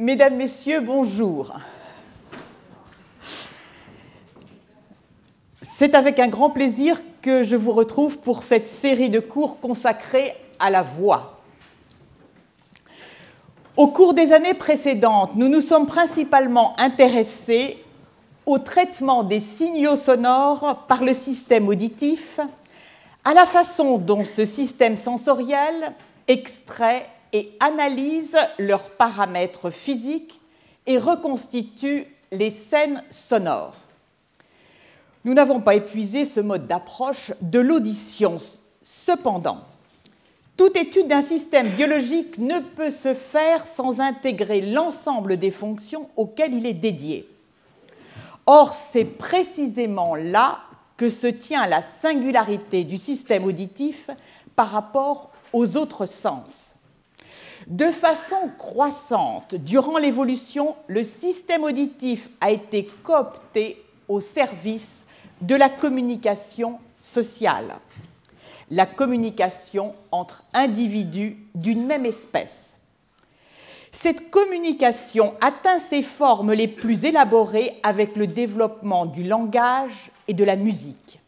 Mesdames, Messieurs, bonjour. C'est avec un grand plaisir que je vous retrouve pour cette série de cours consacrée à la voix. Au cours des années précédentes, nous nous sommes principalement intéressés au traitement des signaux sonores par le système auditif, à la façon dont ce système sensoriel extrait et analyse leurs paramètres physiques et reconstitue les scènes sonores. Nous n'avons pas épuisé ce mode d'approche de l'audition. Cependant, toute étude d'un système biologique ne peut se faire sans intégrer l'ensemble des fonctions auxquelles il est dédié. Or, c'est précisément là que se tient la singularité du système auditif par rapport aux autres sens. De façon croissante, durant l'évolution, le système auditif a été coopté au service de la communication sociale, la communication entre individus d'une même espèce. Cette communication atteint ses formes les plus élaborées avec le développement du langage et de la musique.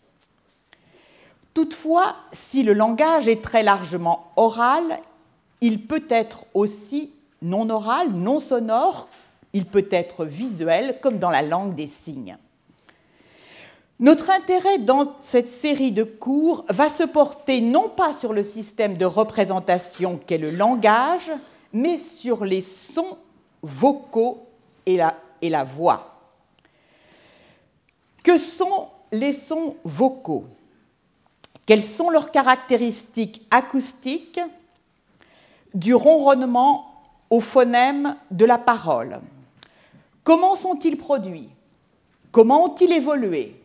Toutefois, si le langage est très largement oral, il peut être aussi non oral, non sonore, il peut être visuel, comme dans la langue des signes. Notre intérêt dans cette série de cours va se porter non pas sur le système de représentation qu'est le langage, mais sur les sons vocaux et la, voix. Que sont les sons vocaux? Quelles sont leurs caractéristiques acoustiques? Du ronronnement au phonème de la parole. Comment sont-ils produits? Comment ont-ils évolué?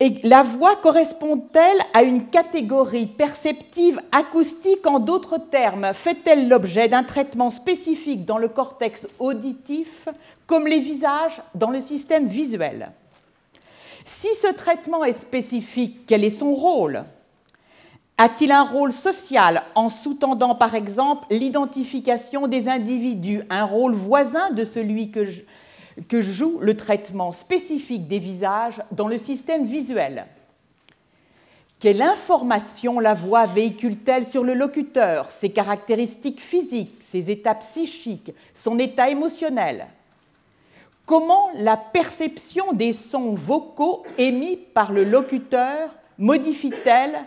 Et la voix correspond-elle à une catégorie perceptive acoustique? En d'autres termes, fait-elle l'objet d'un traitement spécifique dans le cortex auditif, comme les visages dans le système visuel? Si ce traitement est spécifique, quel est son rôle? A-t-il un rôle social en sous-tendant par exemple l'identification des individus, un rôle voisin de celui que, joue le traitement spécifique des visages dans le système visuel? Quelle information la voix véhicule-t-elle sur le locuteur, ses caractéristiques physiques, ses états psychiques, son état émotionnel? Comment la perception des sons vocaux émis par le locuteur modifie-t-elle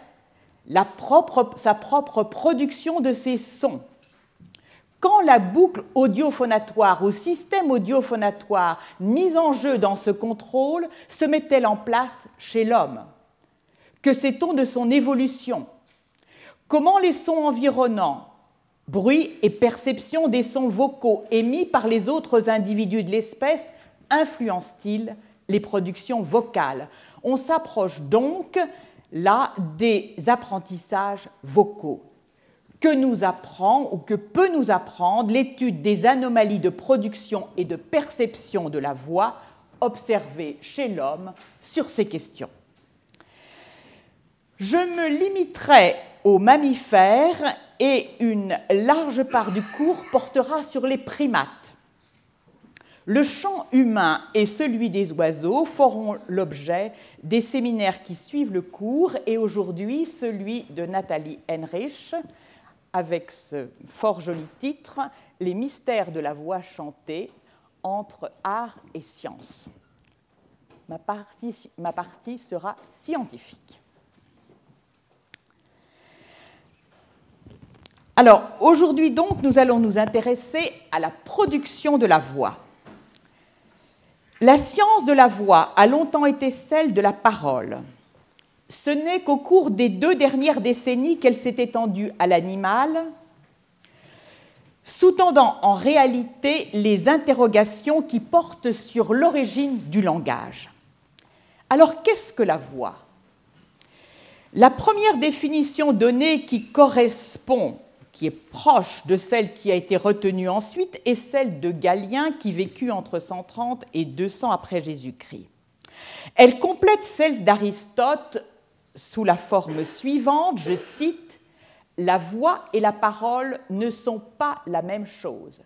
sa propre production de ces sons. Quand la boucle audiophonatoire ou système audiophonatoire mis en jeu dans ce contrôle se met-elle en place chez l'homme Que sait-on de son évolution? Comment les sons environnants, bruit et perception des sons vocaux émis par les autres individus de l'espèce influencent-ils les productions vocales? On s'approche donc là des apprentissages vocaux. Que nous apprend ou que peut nous apprendre l'étude des anomalies de production et de perception de la voix observées chez l'homme sur ces questions Je me limiterai aux mammifères et une large part du cours portera sur les primates. Le champ humain et celui des oiseaux feront l'objet des séminaires qui suivent le cours et aujourd'hui celui de Nathalie Henrich avec ce fort joli titre Les mystères de la voix chantée entre art et science. Ma partie sera scientifique. Alors aujourd'hui donc nous allons nous intéresser à la production de la voix. La science de la voix a longtemps été celle de la parole. Ce n'est qu'au cours des deux dernières décennies qu'elle s'est étendue à l'animal, sous-tendant en réalité les interrogations qui portent sur l'origine du langage. Alors qu'est-ce que la voix? La première définition donnée qui correspond qui est proche de celle qui a été retenue ensuite, est celle de Galien qui vécut entre 130 et 200 après Jésus-Christ. Elle complète celle d'Aristote sous la forme suivante, je cite, la voix et la parole ne sont pas la même chose.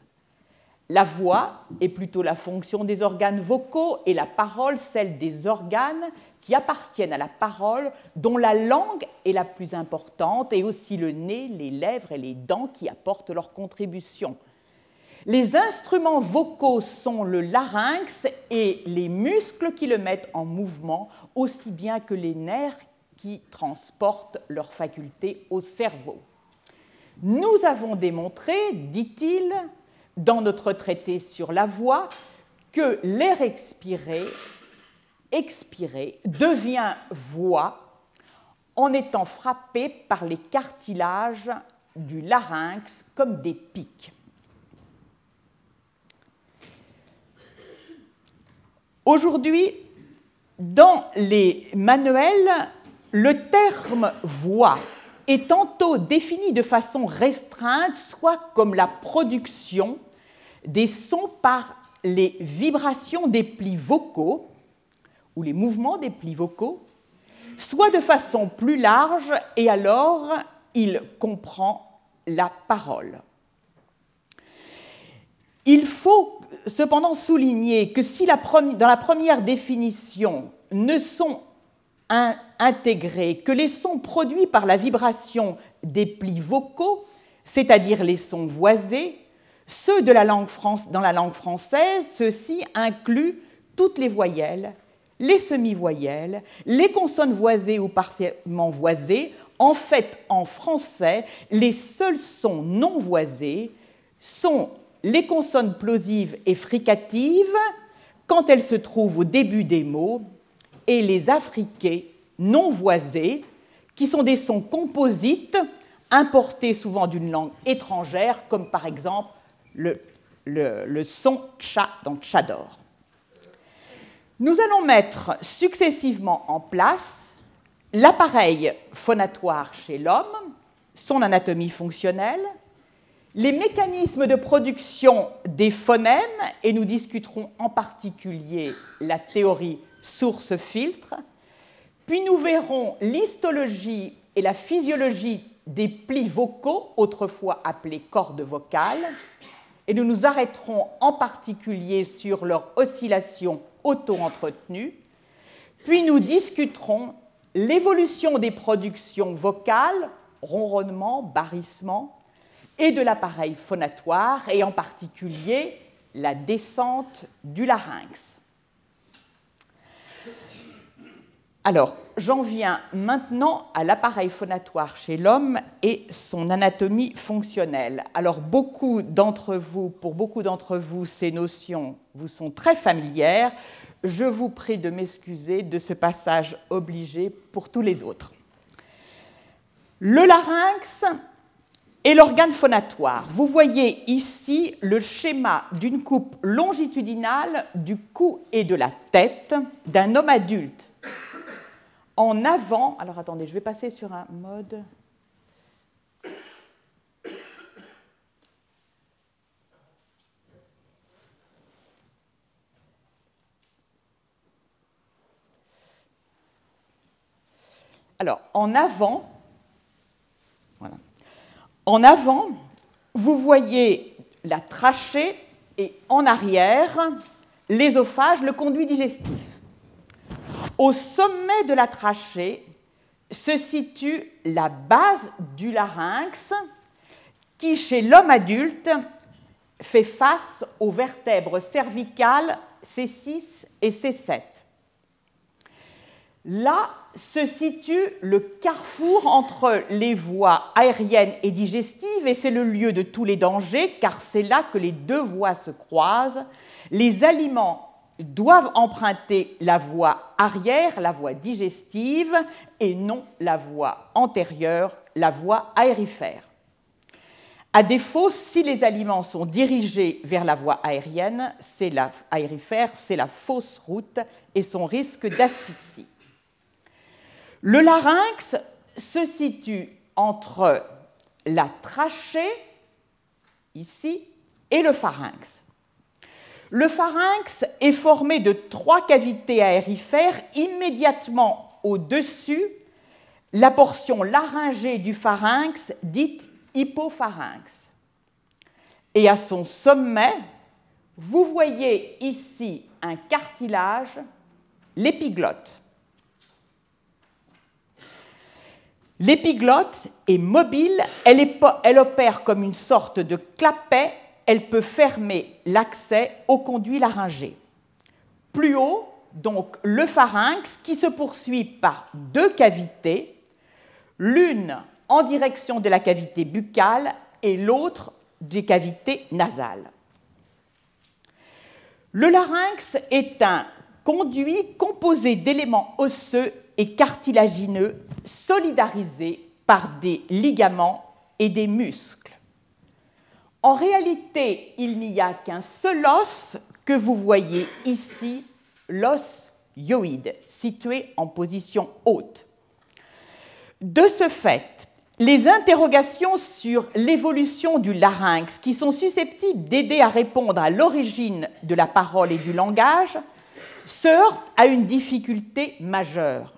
La voix est plutôt la fonction des organes vocaux et la parole celle des organes qui appartiennent à la parole, dont la langue est la plus importante, et aussi le nez, les lèvres et les dents qui apportent leur contribution. Les instruments vocaux sont le larynx et les muscles qui le mettent en mouvement, aussi bien que les nerfs qui transportent leurs facultés au cerveau. Nous avons démontré, dit-il, dans notre traité sur la voix, que l'air expiré, expiré devient voix en étant frappé par les cartilages du larynx comme des pics. Aujourd'hui, dans les manuels, le terme voix est tantôt défini de façon restreinte, soit comme la production des sons par les vibrations des plis vocaux ou les mouvements des plis vocaux, soit de façon plus large, et alors il comprend la parole. Il faut cependant souligner que si dans la première définition ne sont intégrés que les sons produits par la vibration des plis vocaux, c'est-à-dire les sons voisés, ceux de la langue dans la langue française, ceux-ci incluent toutes les voyelles, les semi-voyelles, les consonnes voisées ou partiellement voisées. En fait, en français, les seuls sons non voisés sont les consonnes plosives et fricatives quand elles se trouvent au début des mots et les affriqués non voisés, qui sont des sons composites importés souvent d'une langue étrangère, comme par exemple le, le, son tcha dans tchador. Nous allons mettre successivement en place l'appareil phonatoire chez l'homme, son anatomie fonctionnelle, les mécanismes de production des phonèmes, et nous discuterons en particulier la théorie source-filtre, puis nous verrons l'histologie et la physiologie des plis vocaux, autrefois appelés cordes vocales, et nous nous arrêterons en particulier sur leur oscillation auto-entretenue, puis nous discuterons l'évolution des productions vocales, ronronnement, barrissement, et de l'appareil phonatoire, et en particulier la descente du larynx. Alors, j'en viens maintenant à l'appareil phonatoire chez l'homme et son anatomie fonctionnelle. Alors, beaucoup d'entre vous, pour beaucoup d'entre vous, ces notions vous sont très familières. Je vous prie de m'excuser de ce passage obligé pour tous les autres. Le larynx et l'organe phonatoire. Vous voyez ici le schéma d'une coupe longitudinale du cou et de la tête d'un homme adulte. En avant, alors attendez, je vais passer sur un mode. Alors, en avant, voilà. En avant, vous voyez la trachée et en arrière, l'ésophage, le conduit digestif. Au sommet de la trachée se situe la base du larynx qui, chez l'homme adulte, fait face aux vertèbres cervicales C6 et C7. Là se situe le carrefour entre les voies aériennes et digestives, et c'est le lieu de tous les dangers, car c'est là que les deux voies se croisent. Les aliments doivent emprunter la voie arrière, la voie digestive, et non la voie antérieure, la voie aérifère. À défaut, si les aliments sont dirigés vers la voie aérienne, c'est la c'est la fausse route et son risque d'asphyxie. Le larynx se situe entre la trachée, ici, et le pharynx. Le pharynx est formé de trois cavités aérifères immédiatement au-dessus. la portion laryngée du pharynx dite hypopharynx. Et à son sommet, vous voyez ici un cartilage, l'épiglotte. L'épiglotte est mobile, elle, elle, opère comme une sorte de clapet, elle peut fermer l'accès au conduit laryngé. Plus haut, donc le pharynx qui se poursuit par deux cavités, l'une en direction de la cavité buccale et l'autre des cavités nasales. Le larynx est un conduit composé d'éléments osseux et cartilagineux solidarisés par des ligaments et des muscles. En réalité, il n'y a qu'un seul os que vous voyez ici, l'os hyoïde, situé en position haute. De ce fait, les interrogations sur l'évolution du larynx, qui sont susceptibles d'aider à répondre à l'origine de la parole et du langage, se heurtent à une difficulté majeure.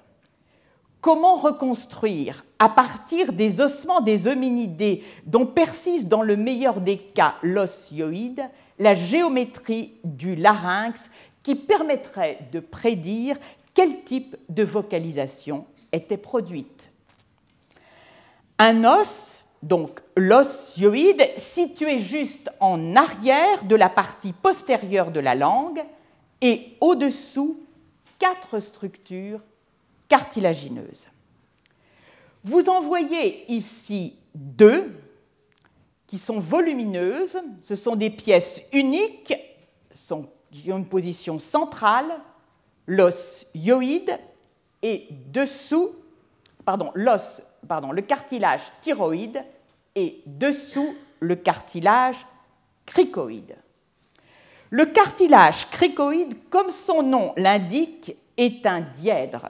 Comment reconstruire, à partir des ossements des hominidés dont persiste dans le meilleur des cas l'osioïde, la géométrie du larynx qui permettrait de prédire quel type de vocalisation était produite un os, donc l'os situé juste en arrière de la partie postérieure de la langue et au-dessous quatre structures cartilagineuses. Vous en voyez ici deux qui sont volumineuses. Ce sont des pièces uniques qui ont une position centrale, l'os hyoïde, et dessous, pardon, l'os pardon, le cartilage thyroïde et dessous le cartilage cricoïde. Le cartilage cricoïde, comme son nom l'indique, est un dièdre.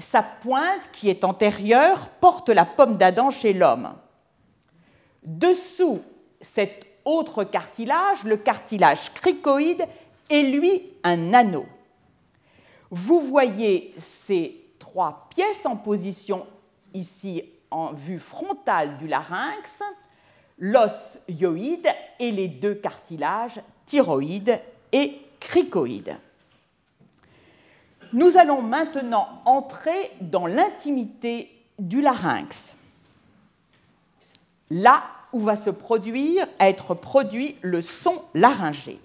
Sa pointe, qui est antérieure, porte la pomme d'Adam chez l'homme. Dessous cet autre cartilage, le cartilage cricoïde, est lui un anneau. Vous voyez ces trois pièces en position ici en vue frontale du larynx, l'os hyoïde et les deux cartilages thyroïde et cricoïde. Nous allons maintenant entrer dans l'intimité du larynx, là où va se produire, être produit le son laryngé.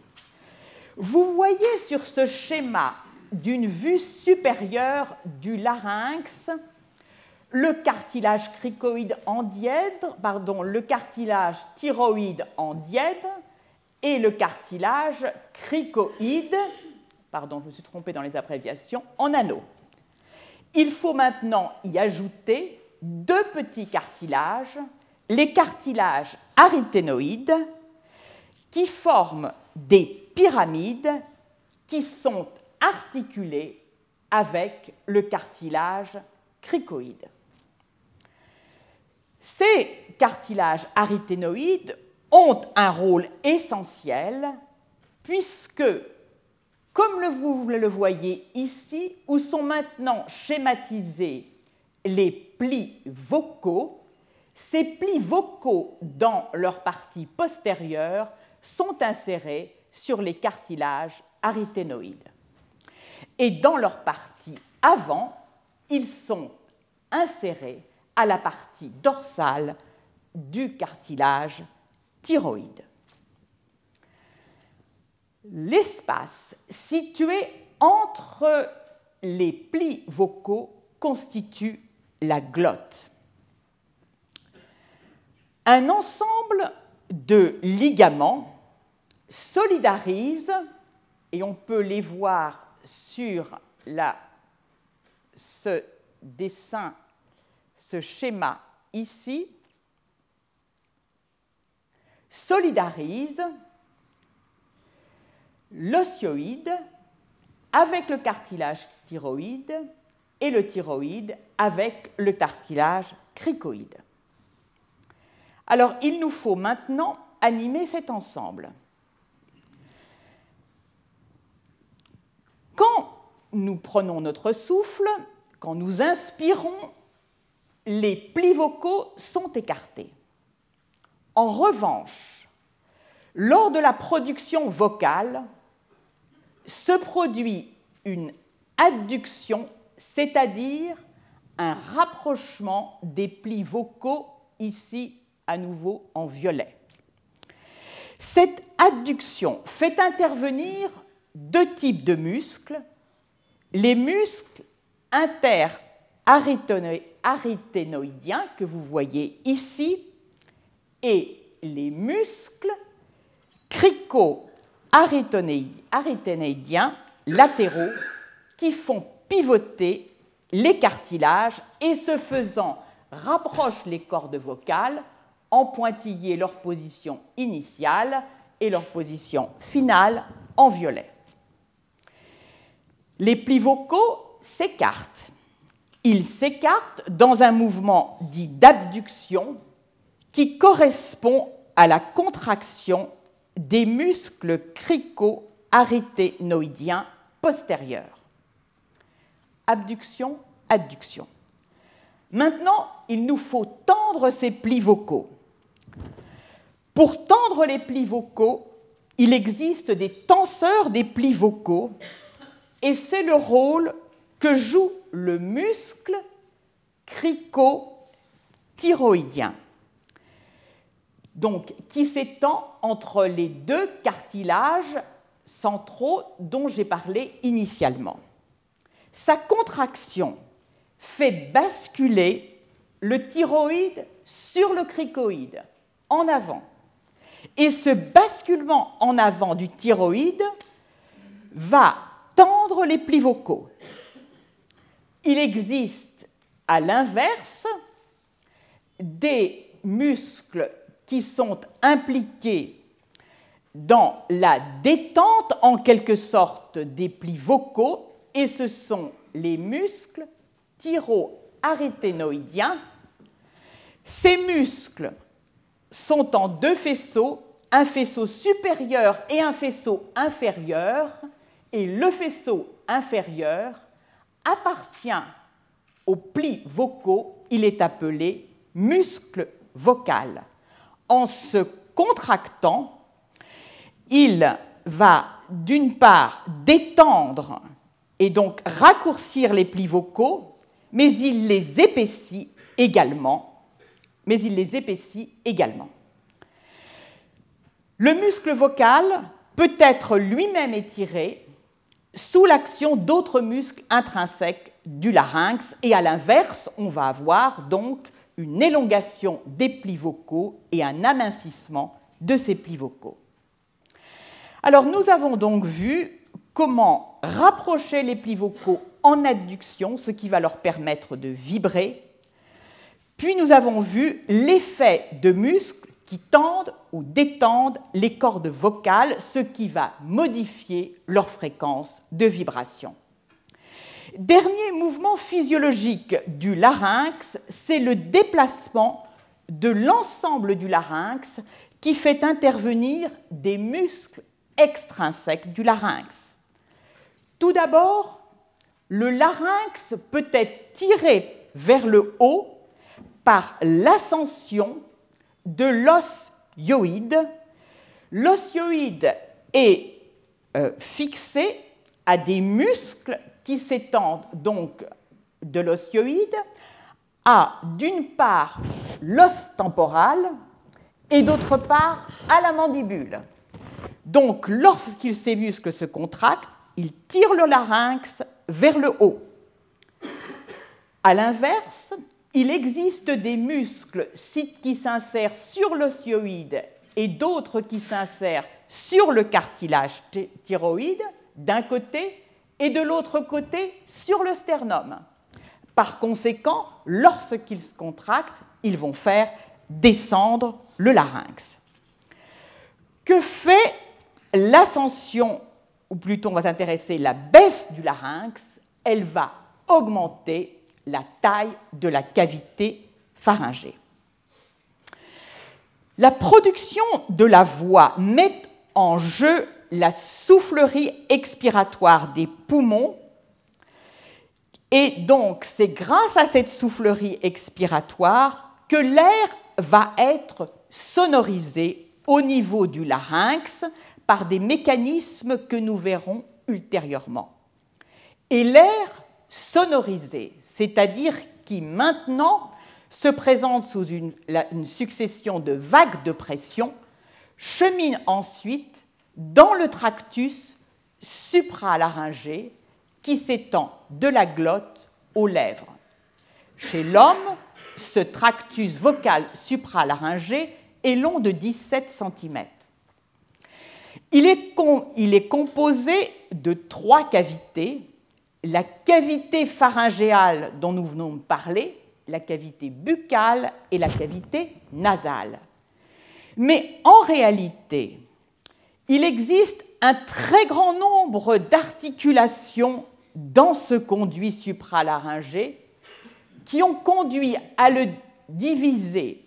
Vous voyez sur ce schéma d'une vue supérieure du larynx le cartilage cricoïde en dièdre, pardon, le cartilage thyroïde en dièdre et le cartilage cricoïde, pardon, je me suis trompé dans les abréviations, en anneau. Il faut maintenant y ajouter deux petits cartilages, les cartilages arythénoïdes, qui forment des pyramides qui sont articulées avec le cartilage cricoïde. Ces cartilages arythénoïdes ont un rôle essentiel puisque, comme vous le voyez ici, où sont maintenant schématisés les plis vocaux, ces plis vocaux dans leur partie postérieure sont insérés sur les cartilages arythénoïdes. Et dans leur partie avant, ils sont insérés à la partie dorsale du cartilage thyroïde. L'espace situé entre les plis vocaux constitue la glotte. Un ensemble de ligaments solidarise, et on peut les voir sur ce dessin ce schéma ici solidarise l'osioïde avec le cartilage thyroïde et le thyroïde avec le cartilage cricoïde. Alors il nous faut maintenant animer cet ensemble. Quand nous prenons notre souffle, quand nous inspirons, les plis vocaux sont écartés. En revanche, lors de la production vocale, se produit une adduction, c'est-à-dire un rapprochement des plis vocaux, ici à nouveau en violet. Cette adduction fait intervenir deux types de muscles, les muscles interaryténoïdiens que vous voyez ici et les muscles crico-aryténoïdiens latéraux qui font pivoter les cartilages et ce faisant rapprochent les cordes vocales en pointillé leur position initiale et leur position finale en violet. Les plis vocaux s'écartent. Ils s'écartent dans un mouvement dit d'abduction qui correspond à la contraction des muscles crico-aryténoïdiens postérieurs. Abduction, adduction. Maintenant, il nous faut tendre ces plis vocaux. Pour tendre les plis vocaux, il existe des tenseurs des plis vocaux et c'est le rôle que joue le muscle cricothyroïdien, donc qui s'étend entre les deux cartilages centraux dont j'ai parlé initialement. Sa contraction fait basculer le thyroïde sur le cricoïde, en avant. Et ce basculement en avant du thyroïde va tendre les plis vocaux. Il existe à l'inverse des muscles qui sont impliqués dans la détente en quelque sorte des plis vocaux et ce sont les muscles thyroaryténoïdiens. Ces muscles sont en deux faisceaux, un faisceau supérieur et un faisceau inférieur, et le faisceau inférieur appartient aux plis vocaux, il est appelé muscle vocal. En se contractant, il va d'une part détendre et donc raccourcir les plis vocaux, mais il les épaissit également. Mais il les épaissit également. Le muscle vocal peut être lui-même étiré sous l'action d'autres muscles intrinsèques du larynx, et à l'inverse, on va avoir donc une élongation des plis vocaux et un amincissement de ces plis vocaux. Alors nous avons donc vu comment rapprocher les plis vocaux en adduction, ce qui va leur permettre de vibrer. Puis nous avons vu l'effet de muscles qui tendent ou détendent les cordes vocales, ce qui va modifier leur fréquence de vibration. Dernier mouvement physiologique du larynx, c'est le déplacement de l'ensemble du larynx qui fait intervenir des muscles extrinsèques du larynx. Tout d'abord, le larynx peut être tiré vers le haut par l'ascension de l'os hyoïde. L'os hyoïde est euh, fixé à des muscles qui s'étendent donc de l'os hyoïde à d'une part l'os temporal et d'autre part à la mandibule. Donc lorsque ces muscles se contractent, il tire le larynx vers le haut. À l'inverse, il existe des muscles qui s'insèrent sur l'osioïde et d'autres qui s'insèrent sur le cartilage thyroïde d'un côté et de l'autre côté sur le sternum. Par conséquent, lorsqu'ils se contractent, ils vont faire descendre le larynx. Que fait l'ascension ou plutôt on va s'intéresser la baisse du larynx, elle va augmenter la taille de la cavité pharyngée. La production de la voix met en jeu la soufflerie expiratoire des poumons Et donc, c'est grâce à cette soufflerie expiratoire que l'air va être sonorisé au niveau du larynx par des mécanismes que nous verrons ultérieurement. Et l'air sonorisé, c'est-à-dire qui maintenant se présente sous une, succession de vagues de pression, chemine ensuite dans le tractus supralaryngé qui s'étend de la glotte aux lèvres. Chez l'homme, ce tractus vocal supralaryngé est long de 17 cm. Il est, il est composé de trois cavités la cavité pharyngéale dont nous venons de parler, la cavité buccale et la cavité nasale. Mais en réalité, il existe un très grand nombre d'articulations dans ce conduit supralaryngé qui ont conduit à le diviser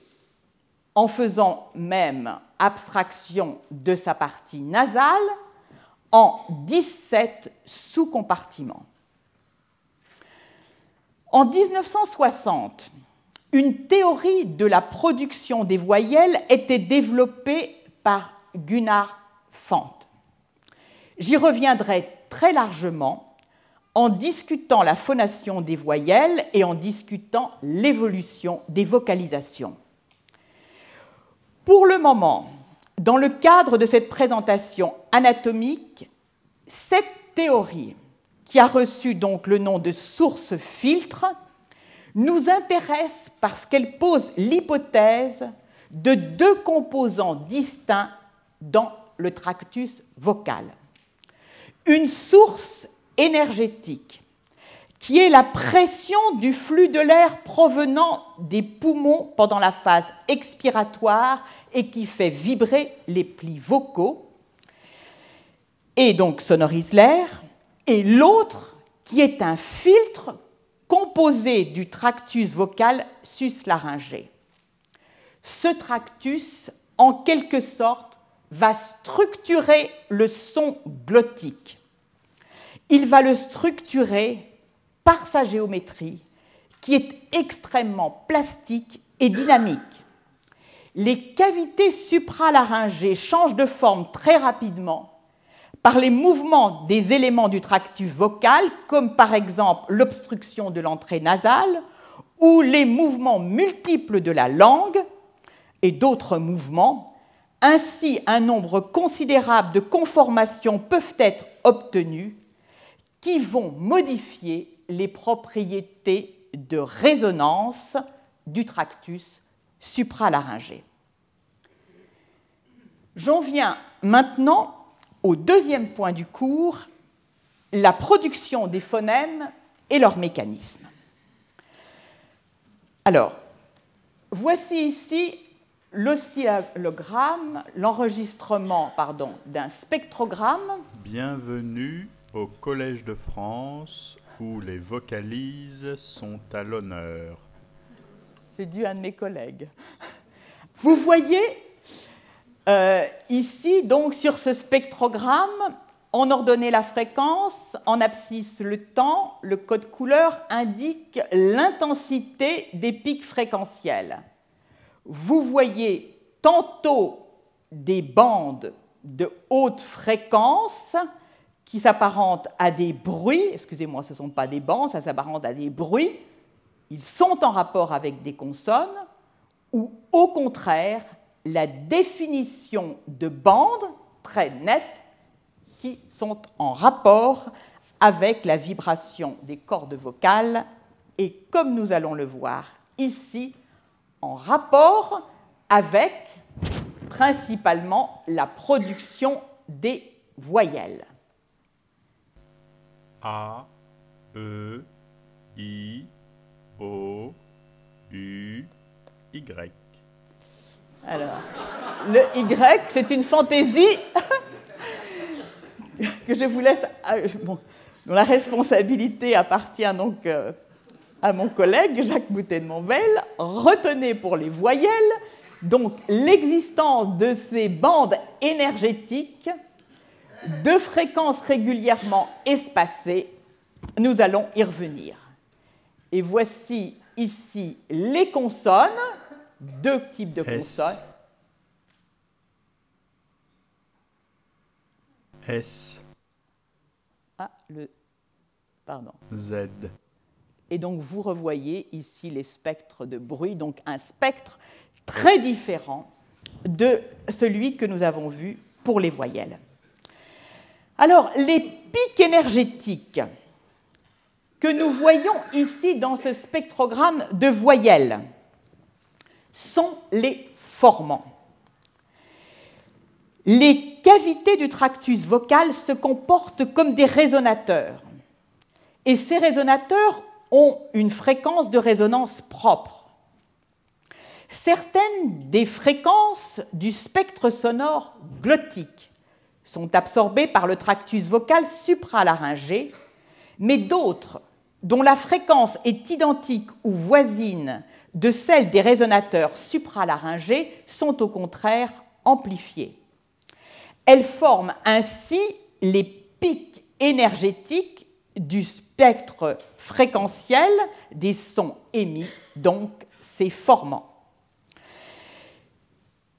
en faisant même abstraction de sa partie nasale en 17 sous-compartiments. En 1960, une théorie de la production des voyelles était développée par Gunnar J'y reviendrai très largement en discutant la phonation des voyelles et en discutant l'évolution des vocalisations. Pour le moment, dans le cadre de cette présentation anatomique, cette théorie qui a reçu donc le nom de source filtre, nous intéresse parce qu'elle pose l'hypothèse de deux composants distincts dans le tractus vocal. Une source énergétique, qui est la pression du flux de l'air provenant des poumons pendant la phase expiratoire et qui fait vibrer les plis vocaux, et donc sonorise l'air, et l'autre qui est un filtre composé du tractus vocal suslaryngé. Ce tractus, en quelque sorte, va structurer le son glottique. Il va le structurer par sa géométrie, qui est extrêmement plastique et dynamique. Les cavités supralaryngées changent de forme très rapidement par les mouvements des éléments du tractus vocal, comme par exemple l'obstruction de l'entrée nasale, ou les mouvements multiples de la langue et d'autres mouvements. Ainsi, un nombre considérable de conformations peuvent être obtenues qui vont modifier les propriétés de résonance du tractus supralaryngé. J'en viens maintenant au deuxième point du cours, la production des phonèmes et leur mécanisme. Alors, voici ici l'oscillogramme, l'enregistrement pardon, d'un spectrogramme. Bienvenue au Collège de France où les vocalises sont à l'honneur. C'est dû à un de mes collègues. Vous voyez euh, ici, donc, sur ce spectrogramme, on ordonnait la fréquence, en abscisse le temps, le code couleur indique l'intensité des pics fréquentiels. Vous voyez tantôt des bandes de haute fréquence qui s'apparentent à des bruits, excusez-moi, ce ne sont pas des bandes, ça s'apparente à des bruits, ils sont en rapport avec des consonnes, ou au contraire, la définition de bandes très nettes qui sont en rapport avec la vibration des cordes vocales. Et, comme nous allons le voir ici, en rapport avec principalement la production des voyelles. A, E, I, O, U, Y. Alors, le Y, c'est une fantaisie que je vous laisse, bon, dont la responsabilité appartient donc euh, à mon collègue Jacques Boutet de Monvel. Retenez pour les voyelles donc l'existence de ces bandes énergétiques de fréquences régulièrement espacées. Nous allons y revenir. Et voici ici les consonnes, deux types de consonnes. S. Ah, le. Pardon. Z. Et donc vous revoyez ici les spectres de bruit, donc un spectre très différent de celui que nous avons vu pour les voyelles. Alors, les pics énergétiques que nous voyons ici dans ce spectrogramme de voyelles sont les formants. Les cavités du tractus vocal se comportent comme des résonateurs. Et ces résonateurs ont une fréquence de résonance propre. Certaines des fréquences du spectre sonore glottique sont absorbées par le tractus vocal supralaryngé, mais d'autres, dont la fréquence est identique ou voisine de celle des résonateurs supralaryngés, sont au contraire amplifiées. Elles forment ainsi les pics énergétiques du spectre fréquentiel des sons émis, donc ces formants.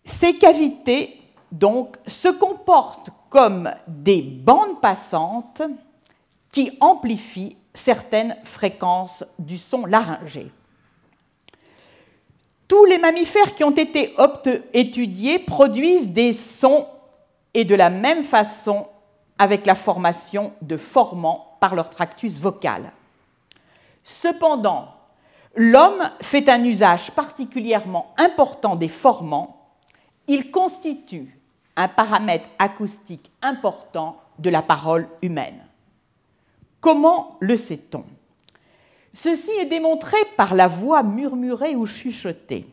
Ces cavités, donc, se comportent comme des bandes passantes qui amplifient certaines fréquences du son laryngé. Tous les mammifères qui ont été étudiés produisent des sons et de la même façon avec la formation de formants par leur tractus vocal. Cependant, l'homme fait un usage particulièrement important des formants. Il constitue un paramètre acoustique important de la parole humaine. Comment le sait-on? Ceci est démontré par la voix murmurée ou chuchotée.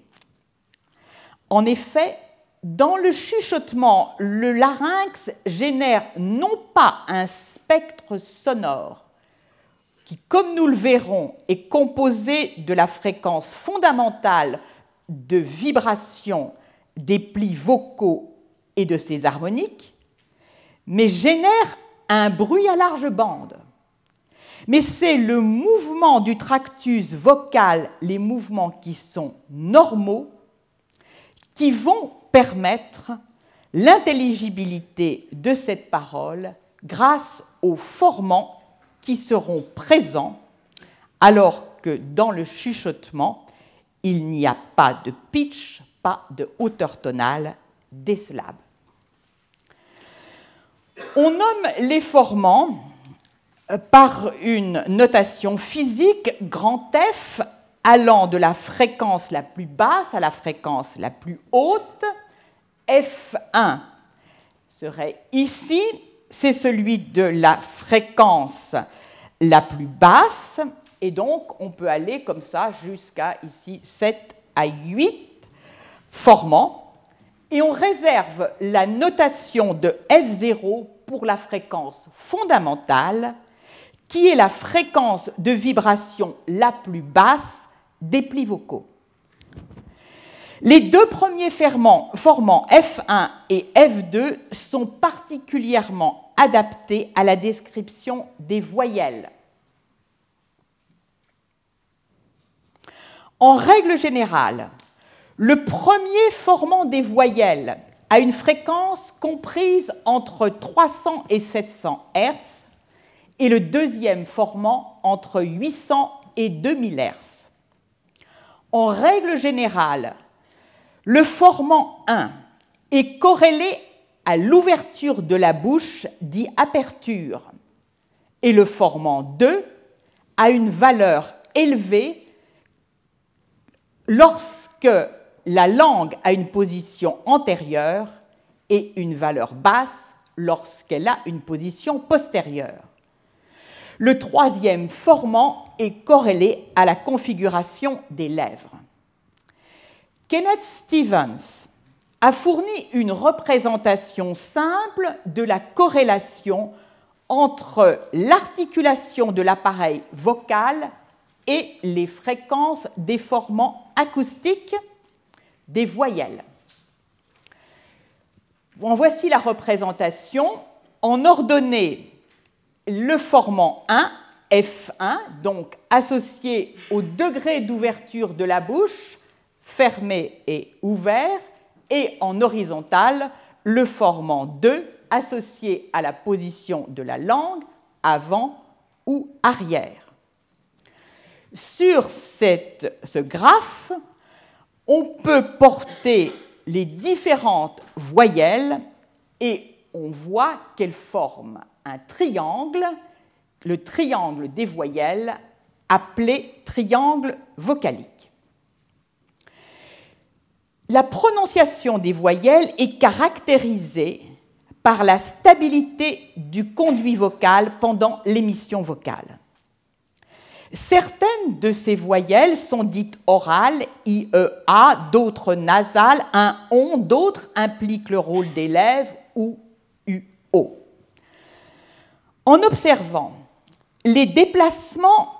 En effet, dans le chuchotement, le larynx génère non pas un spectre sonore, qui, comme nous le verrons, est composé de la fréquence fondamentale de vibration des plis vocaux et de ses harmoniques, mais génère un bruit à large bande. Mais c'est le mouvement du tractus vocal, les mouvements qui sont normaux, qui vont permettre l'intelligibilité de cette parole grâce aux formants qui seront présents alors que dans le chuchotement, il n'y a pas de pitch, pas de hauteur tonale des syllabes. On nomme les formants par une notation physique grand F allant de la fréquence la plus basse à la fréquence la plus haute F1 serait ici, c'est celui de la fréquence la plus basse, et donc on peut aller comme ça jusqu'à ici 7 à 8 formants, et on réserve la notation de F0 pour la fréquence fondamentale, qui est la fréquence de vibration la plus basse des plis vocaux. Les deux premiers formants F1 et F2 sont particulièrement adaptés à la description des voyelles. En règle générale, le premier formant des voyelles a une fréquence comprise entre 300 et 700 Hz et le deuxième formant entre 800 et 2000 Hz. En règle générale, le formant 1 est corrélé à l'ouverture de la bouche, dit aperture, et le formant 2 a une valeur élevée lorsque la langue a une position antérieure et une valeur basse lorsqu'elle a une position postérieure. Le troisième formant est corrélé à la configuration des lèvres. Kenneth Stevens a fourni une représentation simple de la corrélation entre l'articulation de l'appareil vocal et les fréquences des formants acoustiques des voyelles. En voici la représentation en ordonnée le formant 1 F1, donc associé au degré d'ouverture de la bouche, fermé et ouvert, et en horizontal, le formant 2 associé à la position de la langue avant ou arrière. Sur ce graphe, on peut porter les différentes voyelles et on voit qu'elles forment un triangle, le triangle des voyelles appelé triangle vocalique. La prononciation des voyelles est caractérisée par la stabilité du conduit vocal pendant l'émission vocale. Certaines de ces voyelles sont dites orales, IEA, d'autres nasales, un on, d'autres impliquent le rôle des lèvres ou UO. En observant les déplacements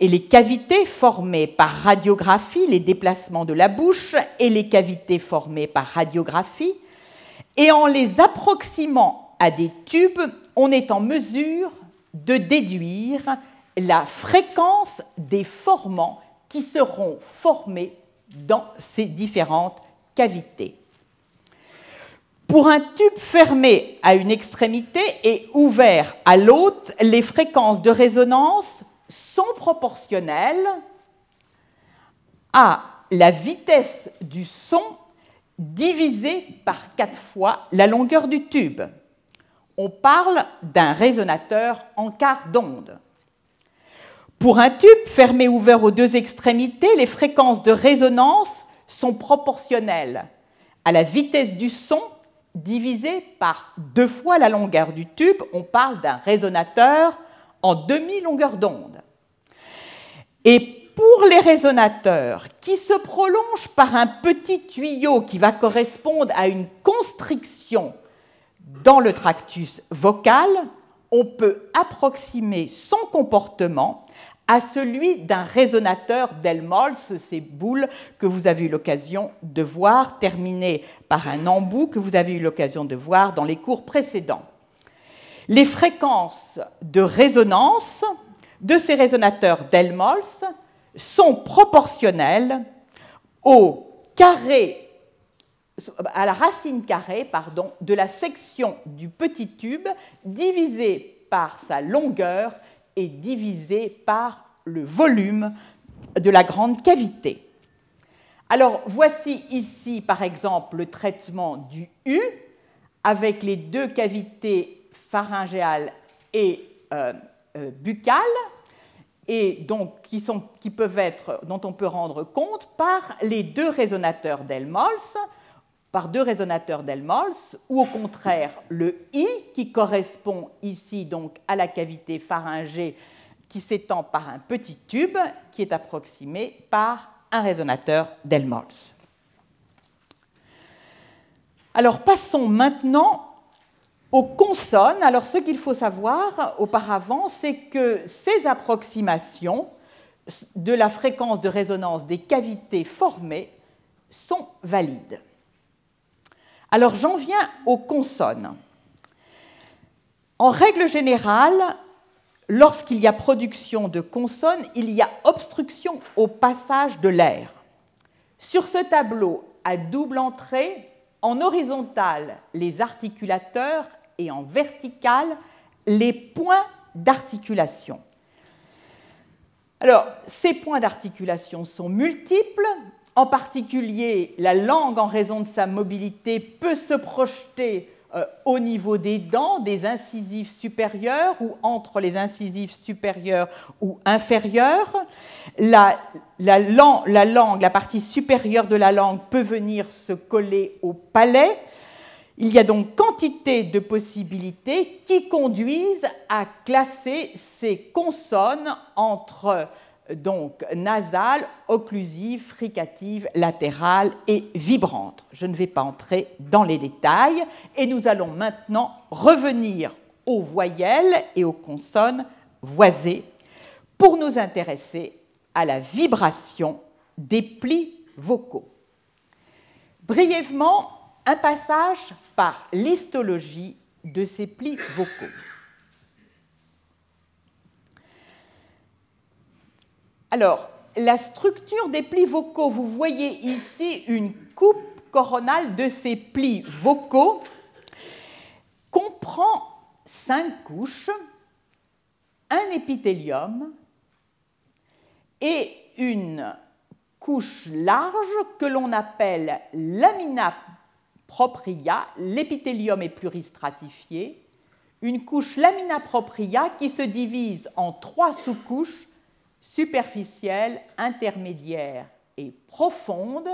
et les cavités formées par radiographie, les déplacements de la bouche et les cavités formées par radiographie, et en les approximant à des tubes, on est en mesure de déduire la fréquence des formants qui seront formés dans ces différentes cavités. Pour un tube fermé à une extrémité et ouvert à l'autre, les fréquences de résonance sont proportionnelles à la vitesse du son divisée par quatre fois la longueur du tube. On parle d'un résonateur en quart d'onde. Pour un tube fermé ouvert aux deux extrémités, les fréquences de résonance sont proportionnelles à la vitesse du son divisée par deux fois la longueur du tube. On parle d'un résonateur en demi-longueur d'onde. Et pour les résonateurs qui se prolongent par un petit tuyau qui va correspondre à une constriction dans le tractus vocal, on peut approximer son comportement à celui d'un résonateur d'Helmholtz, ces boules que vous avez eu l'occasion de voir, terminées par un embout que vous avez eu l'occasion de voir dans les cours précédents. Les fréquences de résonance de ces résonateurs d'Helmholtz sont proportionnelles au carré à la racine carrée pardon, de la section du petit tube divisé par sa longueur et divisé par le volume de la grande cavité. Alors voici ici par exemple le traitement du U avec les deux cavités pharyngéales et euh, buccales et donc qui peuvent être, dont on peut rendre compte par les deux résonateurs d'Helmholtz, par deux résonateurs d'Helmholtz, ou au contraire le I qui correspond ici donc à la cavité pharyngée qui s'étend par un petit tube qui est approximé par un résonateur d'Helmholtz. Alors passons maintenant aux consonnes, alors ce qu'il faut savoir auparavant, c'est que ces approximations de la fréquence de résonance des cavités formées sont valides. Alors j'en viens aux consonnes. En règle générale, lorsqu'il y a production de consonnes, il y a obstruction au passage de l'air. Sur ce tableau à double entrée, en horizontal, les articulateurs et en vertical les points d'articulation. Alors, ces points d'articulation sont multiples. En particulier, la langue, en raison de sa mobilité, peut se projeter euh, au niveau des dents, des incisives supérieures ou entre les incisives supérieures ou inférieures. La, langue, la partie supérieure de la langue peut venir se coller au palais il y a donc quantité de possibilités qui conduisent à classer ces consonnes entre donc nasales, occlusives, fricatives, latérales et vibrantes. Je ne vais pas entrer dans les détails et nous allons maintenant revenir aux voyelles et aux consonnes voisées pour nous intéresser à la vibration des plis vocaux. Brièvement, un passage par l'histologie de ces plis vocaux. Alors, la structure des plis vocaux, vous voyez ici une coupe coronale de ces plis vocaux, comprend cinq couches, un épithélium et une couche large que l'on appelle lamina propria, l'épithélium est pluristratifié, une couche lamina propria qui se divise en trois sous-couches superficielle, intermédiaire et profonde,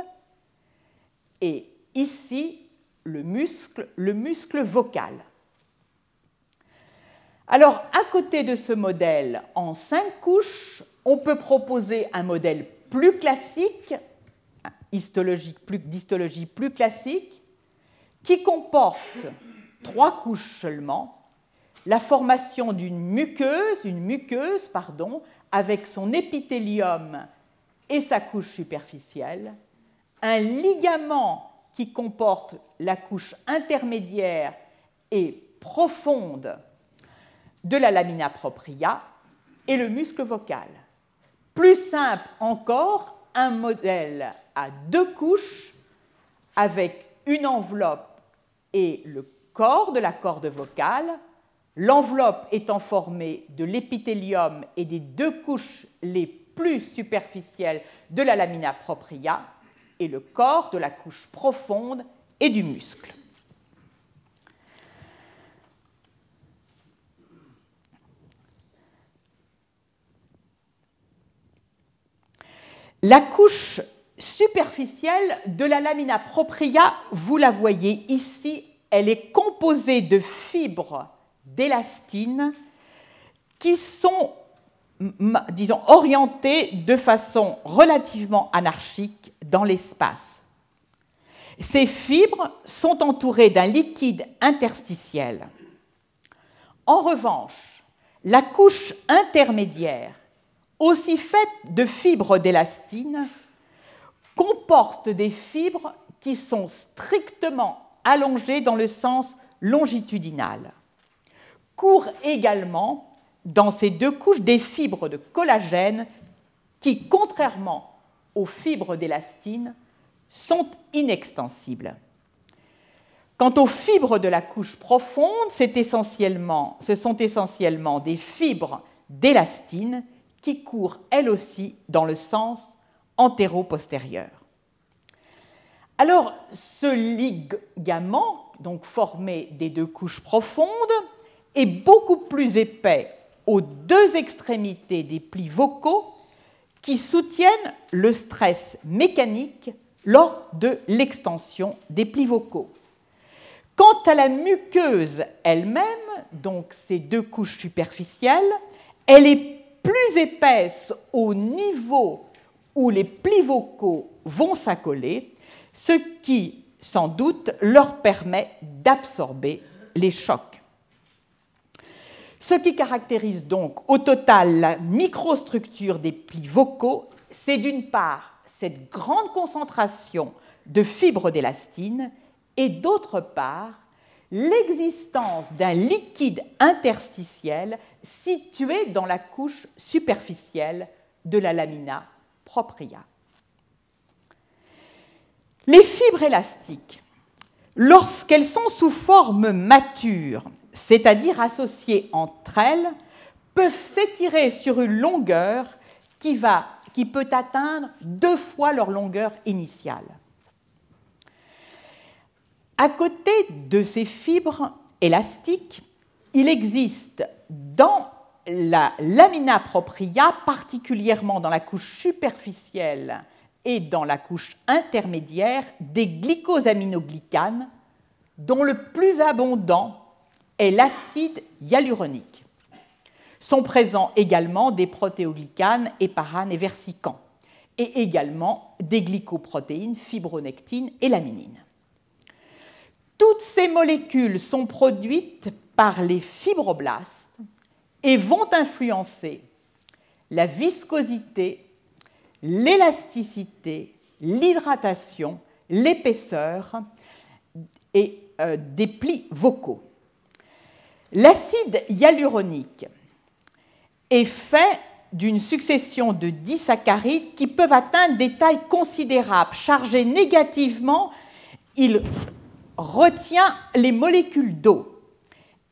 et ici le muscle, le muscle vocal. Alors, à côté de ce modèle en cinq couches, on peut proposer un modèle plus classique, histologique, plus, d'histologie plus classique, qui comporte trois couches seulement, la formation d'une muqueuse, une muqueuse, pardon, avec son épithélium et sa couche superficielle, un ligament qui comporte la couche intermédiaire et profonde de la lamina propria et le muscle vocal. Plus simple encore, un modèle à deux couches avec une enveloppe et le corps de la corde vocale l'enveloppe étant formée de l'épithélium et des deux couches les plus superficielles de la lamina propria et le corps de la couche profonde et du muscle. La couche superficielle de la lamina propria, vous la voyez ici, elle est composée de fibres d'élastine qui sont, disons, orientées de façon relativement anarchique dans l'espace. Ces fibres sont entourées d'un liquide interstitiel. En revanche, la couche intermédiaire, aussi faite de fibres d'élastine, comporte des fibres qui sont strictement allongées dans le sens longitudinal courent également dans ces deux couches des fibres de collagène qui, contrairement aux fibres d'élastine, sont inextensibles. Quant aux fibres de la couche profonde, ce sont essentiellement des fibres d'élastine qui courent elles aussi dans le sens antéro-postérieur. Alors, ce ligament, donc formé des deux couches profondes, est beaucoup plus épais aux deux extrémités des plis vocaux qui soutiennent le stress mécanique lors de l'extension des plis vocaux. Quant à la muqueuse elle-même, donc ces deux couches superficielles, elle est plus épaisse au niveau où les plis vocaux vont s'accoler, ce qui, sans doute, leur permet d'absorber les chocs. Ce qui caractérise donc au total la microstructure des plis vocaux, c'est d'une part cette grande concentration de fibres d'élastine et d'autre part l'existence d'un liquide interstitiel situé dans la couche superficielle de la lamina propria. Les fibres élastiques, lorsqu'elles sont sous forme mature c'est-à-dire associées entre elles, peuvent s'étirer sur une longueur qui, qui peut atteindre deux fois leur longueur initiale. À côté de ces fibres élastiques, il existe dans la lamina propria, particulièrement dans la couche superficielle et dans la couche intermédiaire, des glycosaminoglycanes, dont le plus abondant est l'acide hyaluronique. Sont présents également des protéoglycanes, éparanes et versicans, et également des glycoprotéines, fibronectine et laminine. Toutes ces molécules sont produites par les fibroblastes et vont influencer la viscosité, l'élasticité, l'hydratation, l'épaisseur et euh, des plis vocaux. L'acide hyaluronique est fait d'une succession de disaccharides qui peuvent atteindre des tailles considérables. Chargés négativement, il retient les molécules d'eau.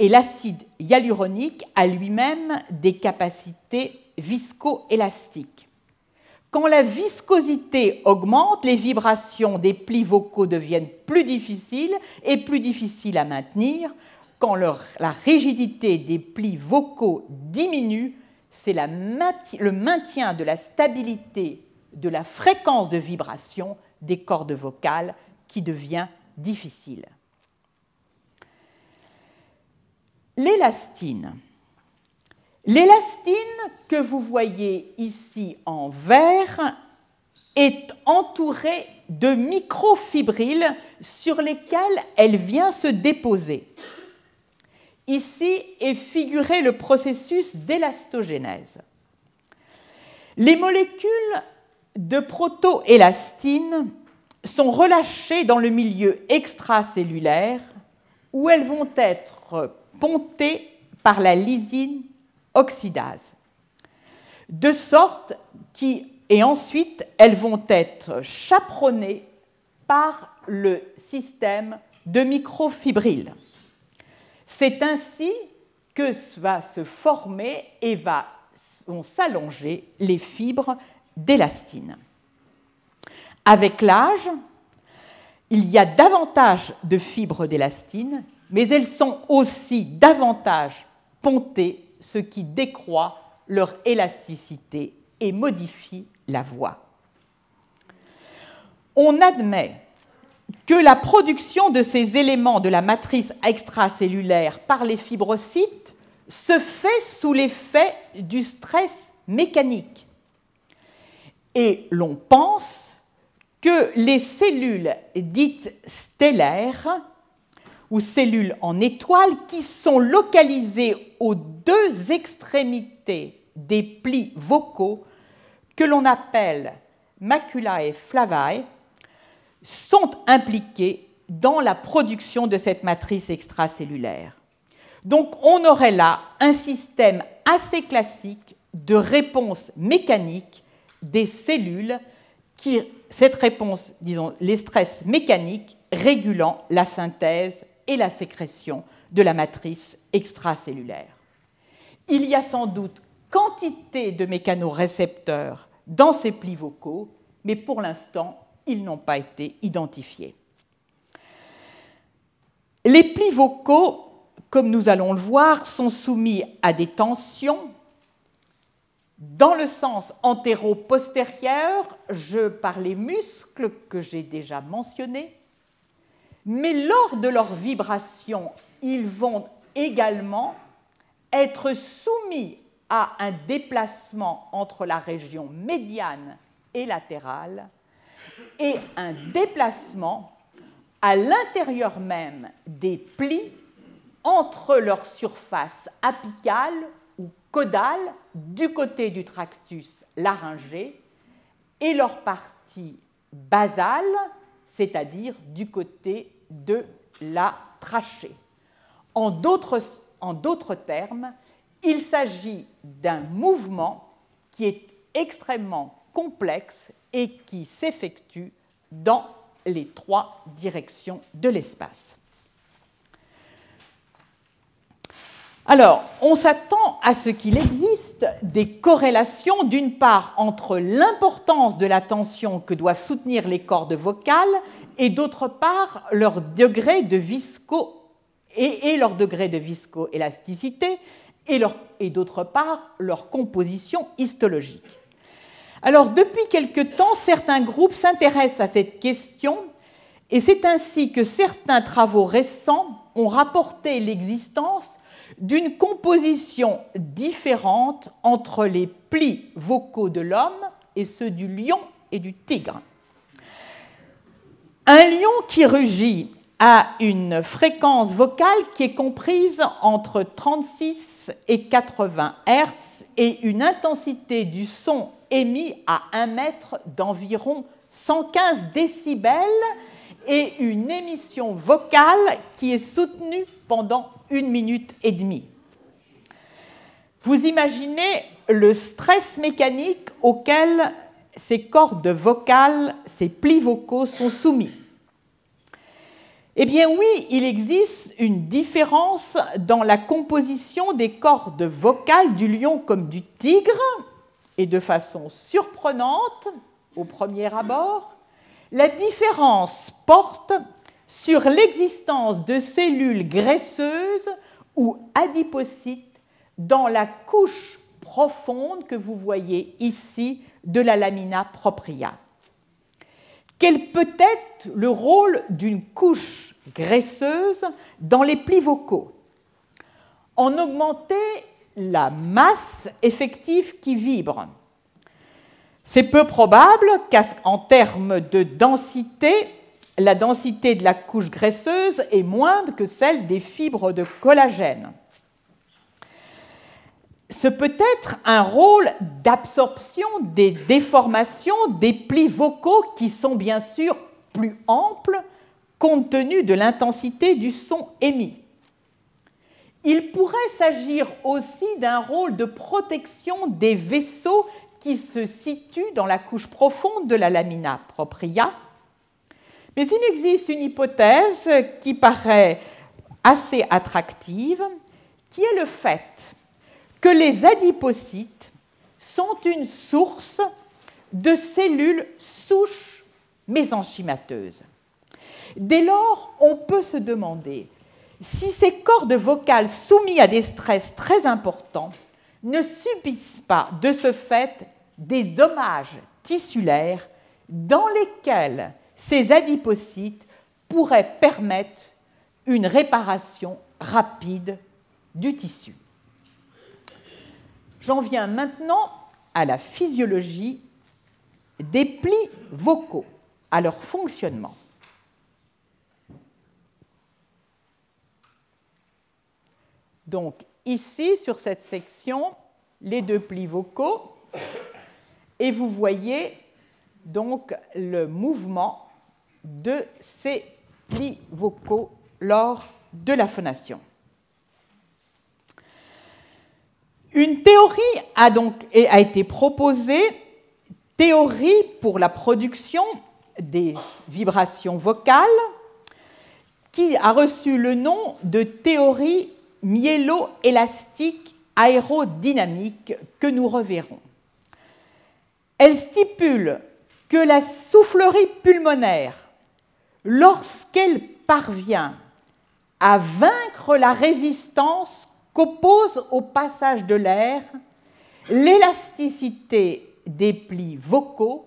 Et l'acide hyaluronique a lui-même des capacités viscoélastiques. Quand la viscosité augmente, les vibrations des plis vocaux deviennent plus difficiles et plus difficiles à maintenir. Quand la rigidité des plis vocaux diminue, c'est le maintien de la stabilité de la fréquence de vibration des cordes vocales qui devient difficile. L'élastine. L'élastine que vous voyez ici en vert est entourée de microfibrilles sur lesquelles elle vient se déposer. Ici est figuré le processus d'élastogénèse. Les molécules de protoélastine sont relâchées dans le milieu extracellulaire où elles vont être pontées par la lysine oxydase. De sorte qui et ensuite elles vont être chaperonnées par le système de microfibrilles. C'est ainsi que va se former et va, vont s'allonger les fibres d'élastine. Avec l'âge, il y a davantage de fibres d'élastine, mais elles sont aussi davantage pontées ce qui décroît leur élasticité et modifie la voix. On admet que la production de ces éléments de la matrice extracellulaire par les fibrocytes se fait sous l'effet du stress mécanique. Et l'on pense que les cellules dites stellaires ou cellules en étoile qui sont localisées aux deux extrémités des plis vocaux que l'on appelle maculae flavae sont impliquées dans la production de cette matrice extracellulaire. Donc on aurait là un système assez classique de réponse mécanique des cellules cette réponse, disons, les stress mécaniques régulant la synthèse et la sécrétion de la matrice extracellulaire. Il y a sans doute quantité de mécanorécepteurs dans ces plis vocaux, mais pour l'instant, ils n'ont pas été identifiés. Les plis vocaux, comme nous allons le voir, sont soumis à des tensions. Dans le sens antéro-postérieur, je par les muscles que j'ai déjà mentionnés, mais lors de leur vibration, ils vont également être soumis à un déplacement entre la région médiane et latérale et un déplacement à l'intérieur même des plis entre leur surface apicale caudale du côté du tractus laryngé et leur partie basale c'est-à-dire du côté de la trachée. En d'autres termes, il s'agit d'un mouvement qui est extrêmement complexe et qui s'effectue dans les trois directions de l'espace. Alors, on s'attend à ce qu'il existe des corrélations, d'une part, entre l'importance de la tension que doivent soutenir les cordes vocales et d'autre part, leur degré de visco et, leur degré de viscoélasticité et d'autre part, leur composition histologique. Alors, depuis quelque temps, certains groupes s'intéressent à cette question et c'est ainsi que certains travaux récents ont rapporté l'existence d'une composition différente entre les plis vocaux de l'homme et ceux du lion et du tigre. Un lion qui rugit a une fréquence vocale qui est comprise entre 36 et 80 Hz et une intensité du son émis à 1 mètre d'environ 115 décibels et une émission vocale qui est soutenue pendant une minute et demie. Vous imaginez le stress mécanique auquel ces cordes vocales, ces plis vocaux sont soumis Eh bien oui, il existe une différence dans la composition des cordes vocales du lion comme du tigre, et de façon surprenante, au premier abord, la différence porte sur l'existence de cellules graisseuses ou adipocytes dans la couche profonde que vous voyez ici de la lamina propria. Quel peut être le rôle d'une couche graisseuse dans les plis vocaux? En augmenter la masse effective qui vibre. C'est peu probable qu'en termes de densité, la densité de la couche graisseuse est moindre que celle des fibres de collagène ce peut être un rôle d'absorption des déformations des plis vocaux qui sont bien sûr plus amples compte tenu de l'intensité du son émis. Il pourrait s'agir aussi d'un rôle de protection des vaisseaux qui se situent dans la couche profonde de la lamina propria. Mais il existe une hypothèse qui paraît assez attractive, qui est le fait que les adipocytes sont une source de cellules souches mésenchymateuses. Dès lors, on peut se demander si ces cordes vocales soumises à des stress très importants ne subissent pas de ce fait des dommages tissulaires dans lesquels ces adipocytes pourraient permettre une réparation rapide du tissu. J'en viens maintenant à la physiologie des plis vocaux, à leur fonctionnement. Donc ici, sur cette section, les deux plis vocaux, et vous voyez donc le mouvement de ces plis vocaux lors de la phonation. Une théorie a donc a été proposée, théorie pour la production des vibrations vocales, qui a reçu le nom de théorie myélo-élastique aérodynamique que nous reverrons. Elle stipule que la soufflerie pulmonaire, lorsqu'elle parvient à vaincre la résistance qu'oppose au passage de l'air l'élasticité des plis vocaux,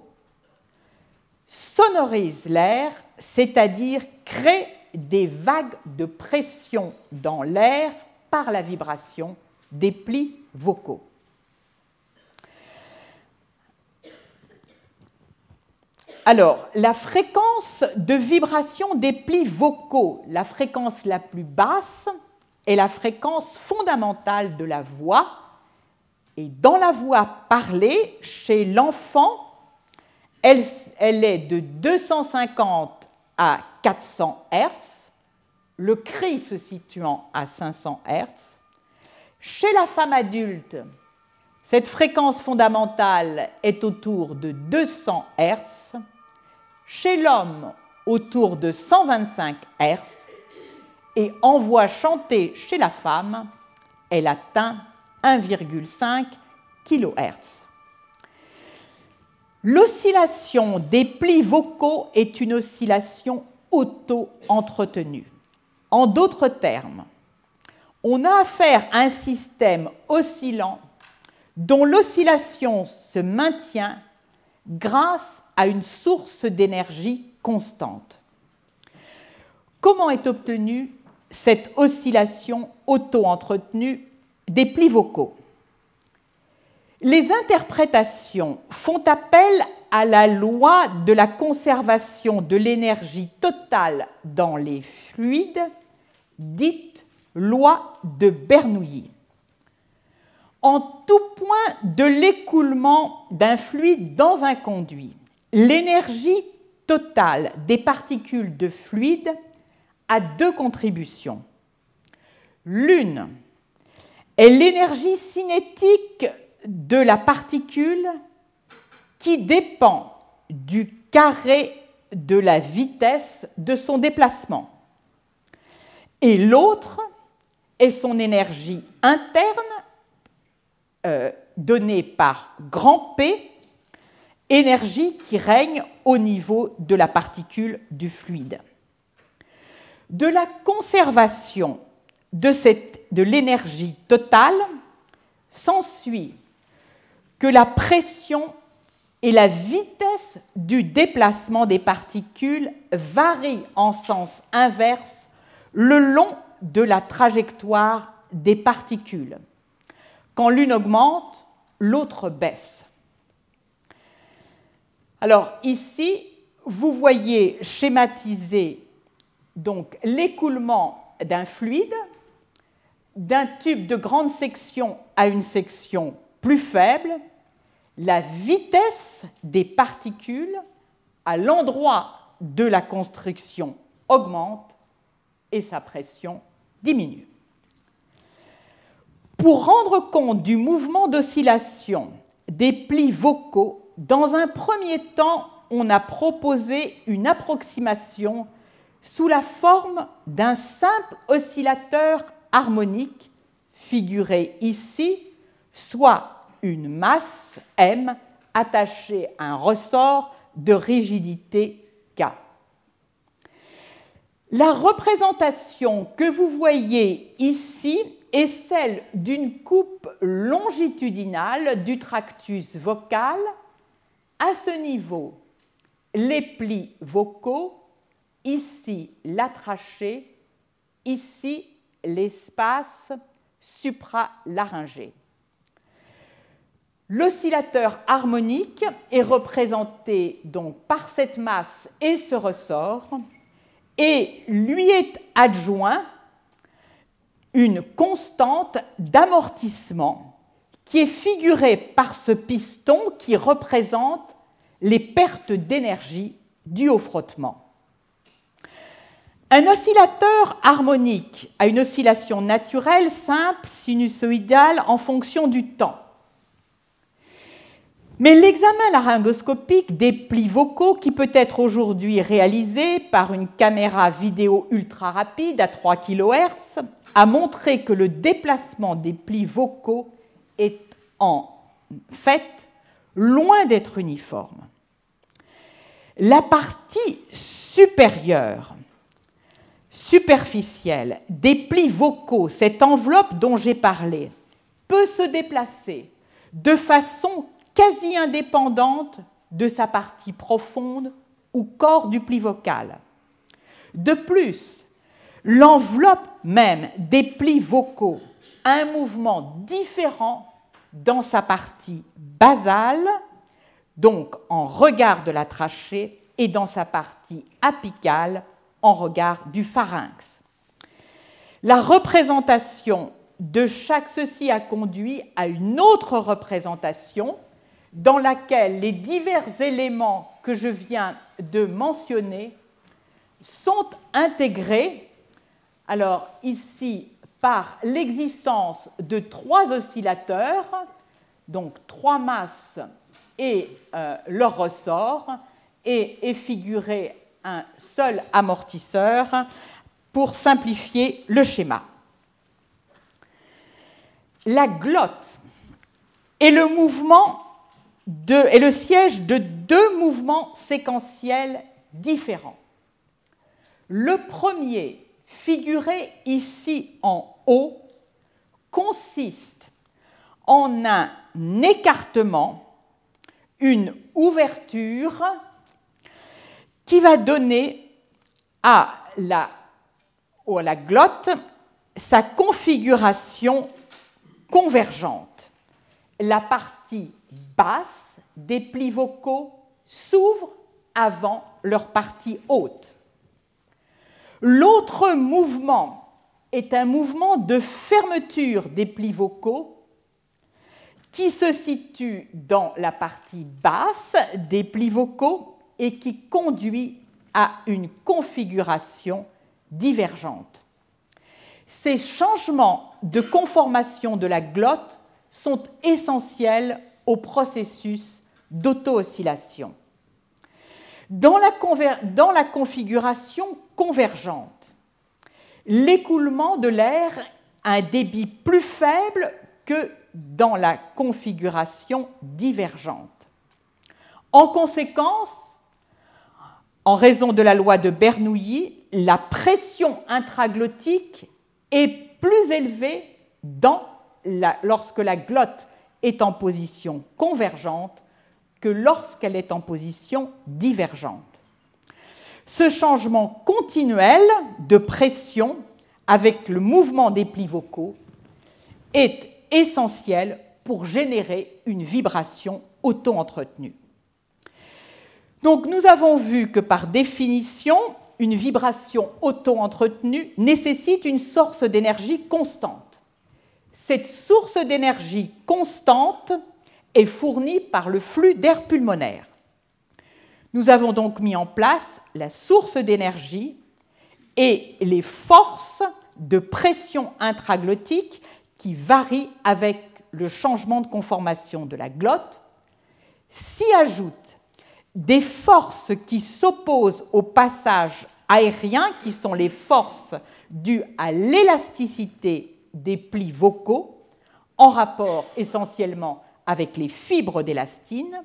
sonorise l'air, c'est-à-dire crée des vagues de pression dans l'air par la vibration des plis vocaux. Alors, la fréquence de vibration des plis vocaux, la fréquence la plus basse, est la fréquence fondamentale de la voix. Et dans la voix parlée, chez l'enfant, elle, est de 250 à 400 Hz, le cri se situant à 500 Hz. Chez la femme adulte, cette fréquence fondamentale est autour de 200 Hz. Chez l'homme, autour de 125 Hz et en voix chantée chez la femme, elle atteint 1,5 kHz. L'oscillation des plis vocaux est une oscillation auto-entretenue. En d'autres termes, on a affaire à un système oscillant dont l'oscillation se maintient grâce à une source d'énergie constante. Comment est obtenue cette oscillation auto-entretenue des plis vocaux? Les interprétations font appel à la loi de la conservation de l'énergie totale dans les fluides, dite loi de Bernoulli. En tout point de l'écoulement d'un fluide dans un conduit, l'énergie totale des particules de fluide a deux contributions. L'une est l'énergie cinétique de la particule qui dépend du carré de la vitesse de son déplacement. Et l'autre est son énergie interne euh, donnée par grand P, énergie qui règne au niveau de la particule du fluide. De la conservation de, de l'énergie totale s'ensuit que la pression et la vitesse du déplacement des particules varient en sens inverse le long de la trajectoire des particules. Quand l'une augmente, l'autre baisse. Alors ici, vous voyez schématiser donc l'écoulement d'un fluide d'un tube de grande section à une section plus faible, la vitesse des particules à l'endroit de la construction augmente et sa pression diminue. Pour rendre compte du mouvement d'oscillation des plis vocaux, dans un premier temps, on a proposé une approximation sous la forme d'un simple oscillateur harmonique figuré ici, soit une masse M attachée à un ressort de rigidité K. La représentation que vous voyez ici est celle d'une coupe longitudinale du tractus vocal. À ce niveau, les plis vocaux, ici la trachée, ici l'espace supralaryngé. L'oscillateur harmonique est représenté donc par cette masse et ce ressort, et lui est adjoint une constante d'amortissement qui est figurée par ce piston qui représente les pertes d'énergie dues au frottement. Un oscillateur harmonique a une oscillation naturelle, simple, sinusoïdale, en fonction du temps. Mais l'examen laryngoscopique des plis vocaux, qui peut être aujourd'hui réalisé par une caméra vidéo ultra rapide à 3 kHz, a montré que le déplacement des plis vocaux est en fait loin d'être uniforme. La partie supérieure superficielle des plis vocaux, cette enveloppe dont j'ai parlé, peut se déplacer de façon quasi indépendante de sa partie profonde ou corps du pli vocal. De plus, l'enveloppe même des plis vocaux a un mouvement différent dans sa partie basale, donc en regard de la trachée, et dans sa partie apicale, en regard du pharynx. La représentation de chaque ceci a conduit à une autre représentation dans laquelle les divers éléments que je viens de mentionner sont intégrés, alors ici par l'existence de trois oscillateurs, donc trois masses et euh, leur ressort, et est figuré un seul amortisseur pour simplifier le schéma. La glotte est le mouvement est le siège de deux mouvements séquentiels différents. Le premier, figuré ici en haut, consiste en un écartement, une ouverture qui va donner à la, à la glotte sa configuration convergente. La partie basse des plis vocaux s'ouvre avant leur partie haute. L'autre mouvement est un mouvement de fermeture des plis vocaux qui se situe dans la partie basse des plis vocaux et qui conduit à une configuration divergente. Ces changements de conformation de la glotte sont essentiels au processus d'auto-oscillation. Dans la, configuration convergente, l'écoulement de l'air a un débit plus faible que dans la configuration divergente. En conséquence, en raison de la loi de Bernoulli, la pression intraglottique est plus élevée lorsque la glotte est en position convergente que lorsqu'elle est en position divergente. Ce changement continuel de pression avec le mouvement des plis vocaux est essentiel pour générer une vibration auto-entretenue. Donc nous avons vu que par définition, une vibration auto-entretenue nécessite une source d'énergie constante. Cette source d'énergie constante est fournie par le flux d'air pulmonaire. Nous avons donc mis en place la source d'énergie et les forces de pression intraglottique qui varient avec le changement de conformation de la glotte. S'y ajoutent des forces qui s'opposent au passage aérien, qui sont les forces dues à l'élasticité des plis vocaux, en rapport essentiellement avec les fibres d'élastine,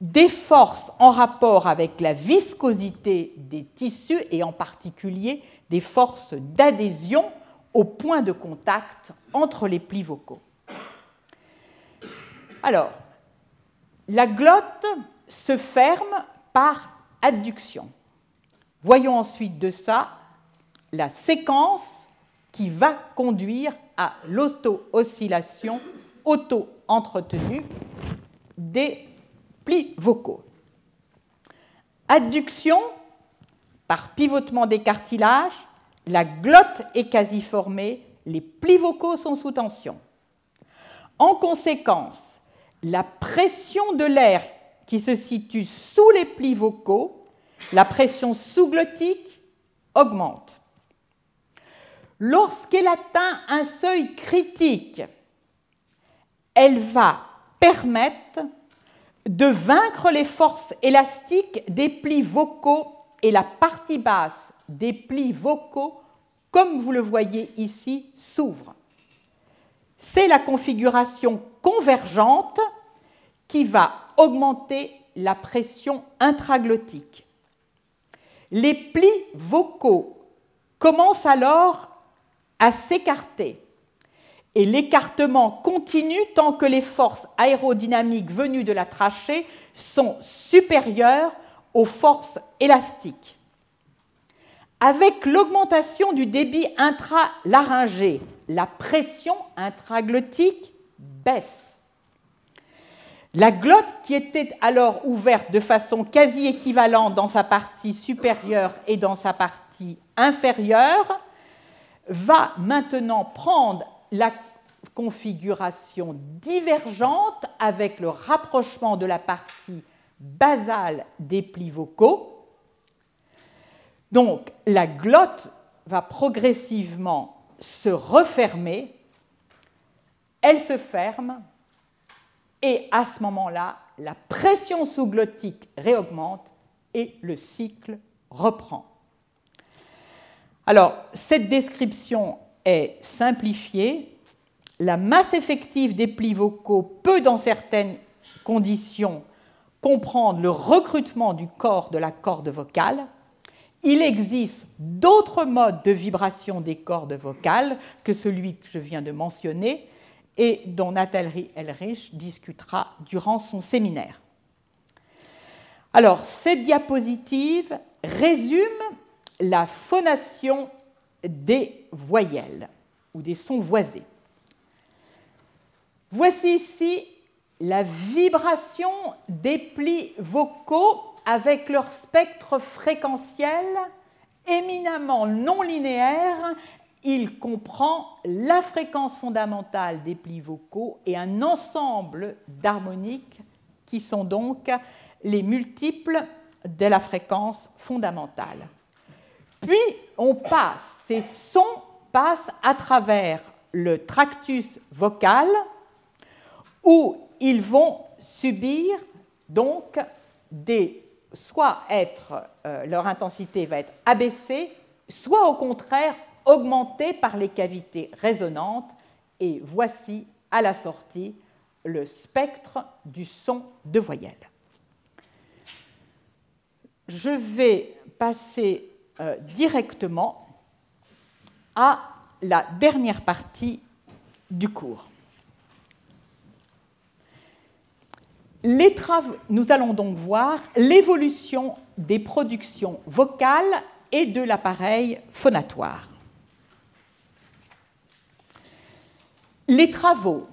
des forces en rapport avec la viscosité des tissus et en particulier des forces d'adhésion au point de contact entre les plis vocaux. Alors, la glotte se ferme par adduction. Voyons ensuite de ça la séquence qui va conduire à l'auto-oscillation auto-entretenue des plis vocaux. Adduction par pivotement des cartilages, la glotte est quasi formée, les plis vocaux sont sous tension. En conséquence, la pression de l'air qui se situe sous les plis vocaux, la pression sous-glottique augmente. Lorsqu'elle atteint un seuil critique, elle va permettre de vaincre les forces élastiques des plis vocaux et la partie basse des plis vocaux, comme vous le voyez ici, s'ouvre. C'est la configuration convergente qui va augmenter la pression intraglottique. Les plis vocaux commencent alors à s'écarter et l'écartement continue tant que les forces aérodynamiques venues de la trachée sont supérieures aux forces élastiques. Avec l'augmentation du débit intralaryngé, la pression intraglottique baisse. La glotte, qui était alors ouverte de façon quasi équivalente dans sa partie supérieure et dans sa partie inférieure, va maintenant prendre la configuration divergente avec le rapprochement de la partie basale des plis vocaux. Donc la glotte va progressivement se refermer, elle se ferme et à ce moment-là, la pression sous-glottique réaugmente et le cycle reprend. Alors, cette description est simplifiée. La masse effective des plis vocaux peut, dans certaines conditions, comprendre le recrutement du corps de la corde vocale. Il existe d'autres modes de vibration des cordes vocales que celui que je viens de mentionner, et dont Nathalie Elrich discutera durant son séminaire. Alors, cette diapositive résume la phonation des voyelles ou des sons voisés. Voici ici la vibration des plis vocaux avec leur spectre fréquentiel éminemment non linéaire il comprend la fréquence fondamentale des plis vocaux et un ensemble d'harmoniques qui sont donc les multiples de la fréquence fondamentale. Puis on passe, ces sons passent à travers le tractus vocal où ils vont subir donc des soit être euh, leur intensité va être abaissée, soit au contraire augmentée par les cavités résonantes. Et voici à la sortie le spectre du son de voyelle. Je vais passer euh, directement à la dernière partie du cours. Nous allons donc voir l'évolution des productions vocales et de l'appareil phonatoire. Les travaux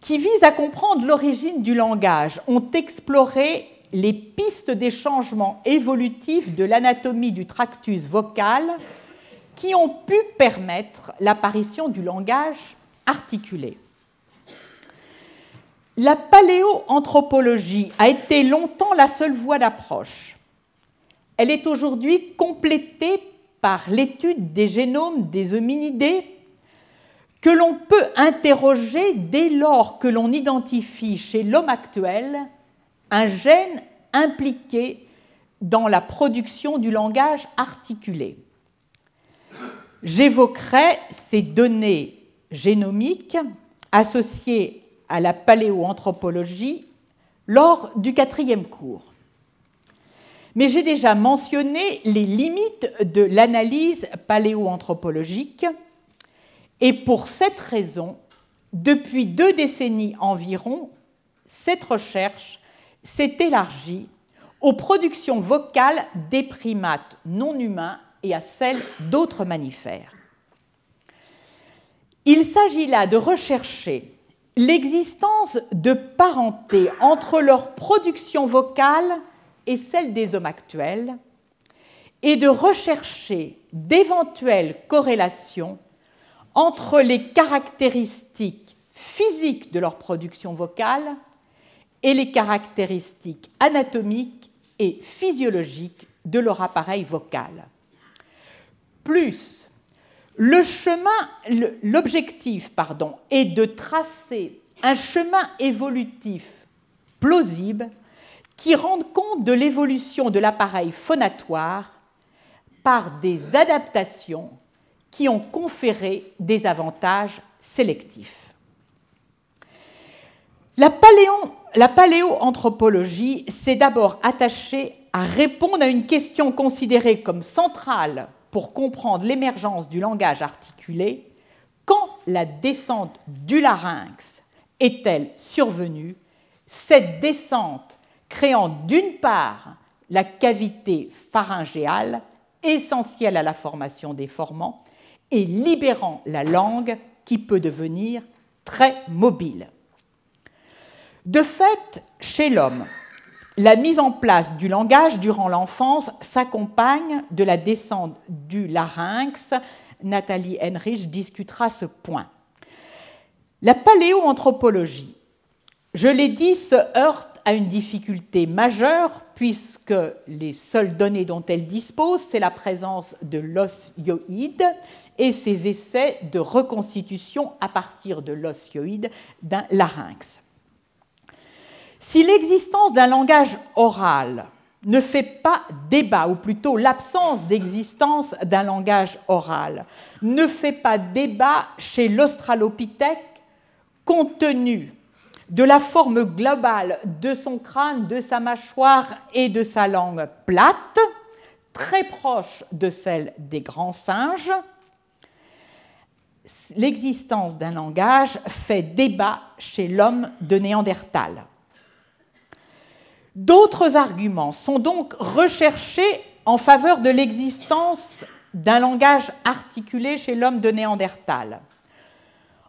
qui visent à comprendre l'origine du langage ont exploré les pistes des changements évolutifs de l'anatomie du tractus vocal qui ont pu permettre l'apparition du langage articulé. La paléoanthropologie a été longtemps la seule voie d'approche. Elle est aujourd'hui complétée par l'étude des génomes des hominidés que l'on peut interroger dès lors que l'on identifie chez l'homme actuel un gène impliqué dans la production du langage articulé. J'évoquerai ces données génomiques associées à la paléoanthropologie lors du quatrième cours. Mais j'ai déjà mentionné les limites de l'analyse paléoanthropologique et pour cette raison, depuis deux décennies environ, cette recherche s'est élargie aux productions vocales des primates non humains et à celles d'autres mammifères. Il s'agit là de rechercher l'existence de parenté entre leur production vocale et celle des hommes actuels et de rechercher d'éventuelles corrélations entre les caractéristiques physiques de leur production vocale et les caractéristiques anatomiques et physiologiques de leur appareil vocal. Plus l'objectif, est de tracer un chemin évolutif plausible qui rende compte de l'évolution de l'appareil phonatoire par des adaptations qui ont conféré des avantages sélectifs. La, la paléoanthropologie s'est d'abord attachée à répondre à une question considérée comme centrale pour comprendre l'émergence du langage articulé, quand la descente du larynx est-elle survenue, cette descente créant d'une part la cavité pharyngéale, essentielle à la formation des formants, et libérant la langue qui peut devenir très mobile. De fait, chez l'homme, la mise en place du langage durant l'enfance s'accompagne de la descente du larynx. Nathalie Henrich discutera ce point. La paléoanthropologie, je l'ai dit, se heurte à une difficulté majeure puisque les seules données dont elle dispose, c'est la présence de l'osioïde et ses essais de reconstitution à partir de l'osioïde d'un larynx. Si l'existence d'un langage oral ne fait pas débat, ou plutôt l'absence d'existence d'un langage oral, ne fait pas débat chez l'Australopithèque compte tenu de la forme globale de son crâne, de sa mâchoire et de sa langue plate, très proche de celle des grands singes, l'existence d'un langage fait débat chez l'homme de Néandertal. D'autres arguments sont donc recherchés en faveur de l'existence d'un langage articulé chez l'homme de Néandertal.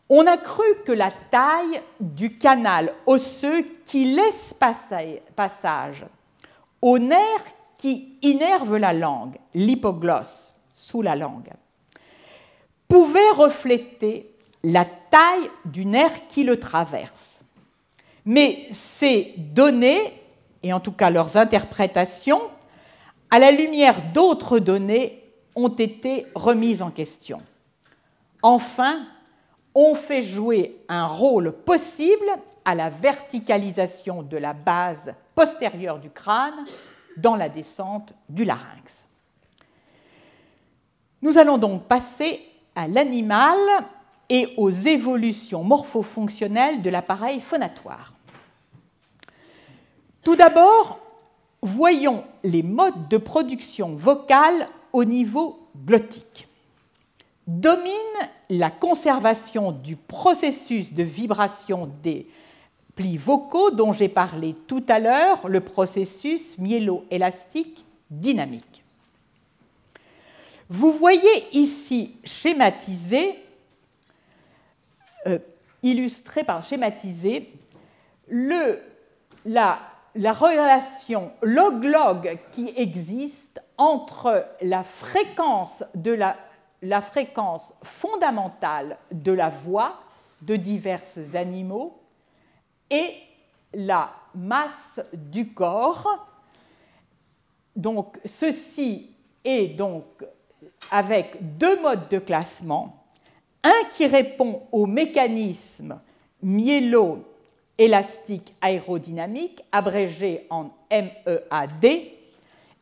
On a cru que la taille du canal osseux qui laisse passage au nerf qui innerve la langue, l'hypoglosse, sous la langue, pouvait refléter la taille du nerf qui le traverse. Mais ces données et en tout cas leurs interprétations, à la lumière d'autres données, ont été remises en question. Enfin, on fait jouer un rôle possible à la verticalisation de la base postérieure du crâne dans la descente du larynx. Nous allons donc passer à l'animal et aux évolutions morphofonctionnelles de l'appareil phonatoire. Tout d'abord, voyons les modes de production vocale au niveau glottique. Domine la conservation du processus de vibration des plis vocaux dont j'ai parlé tout à l'heure, le processus myélo-élastique dynamique. Vous voyez ici schématisé, euh, illustré par schématisé, le, la, la relation log-log qui existe entre la fréquence, fondamentale de la voix de divers animaux et la masse du corps. Donc ceci est donc avec deux modes de classement, un qui répond au mécanisme myélo-élastique aérodynamique, abrégé en MEAD,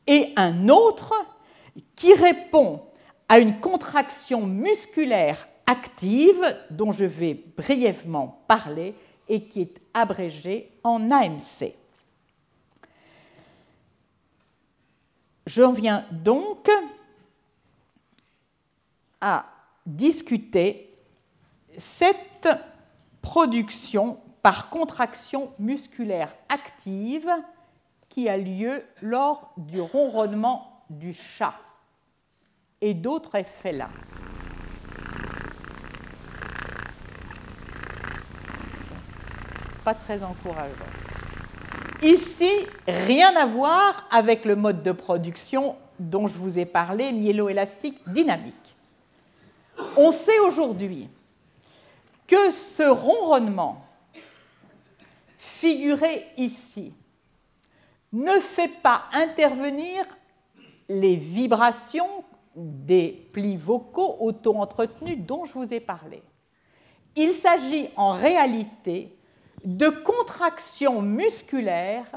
et un autre qui répond à une contraction musculaire active dont je vais brièvement parler et qui est abrégée en AMC. J'en viens donc à discuter cette production par contraction musculaire active qui a lieu lors du ronronnement du chat et d'autres effets là. Pas très encourageant. Ici, rien à voir avec le mode de production dont je vous ai parlé, myélo-élastique dynamique. On sait aujourd'hui que ce ronronnement figuré ici ne fait pas intervenir les vibrations des plis vocaux auto-entretenus dont je vous ai parlé. Il s'agit en réalité de contractions musculaires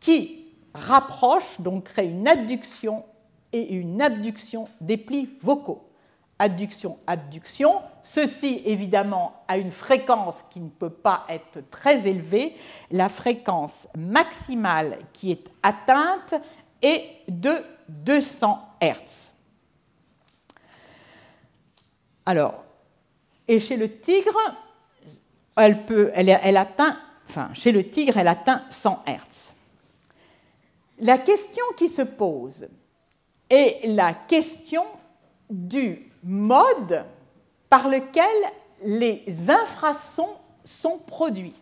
qui rapprochent, donc créent une adduction et une abduction des plis vocaux. Adduction, abduction, ceci évidemment a une fréquence qui ne peut pas être très élevée. La fréquence maximale qui est atteinte est de 200 Hz. Alors, et chez le tigre, elle, peut, elle, elle atteint, enfin, chez le tigre, elle atteint 100 Hz. La question qui se pose est la question du mode par lequel les infrasons sont produits.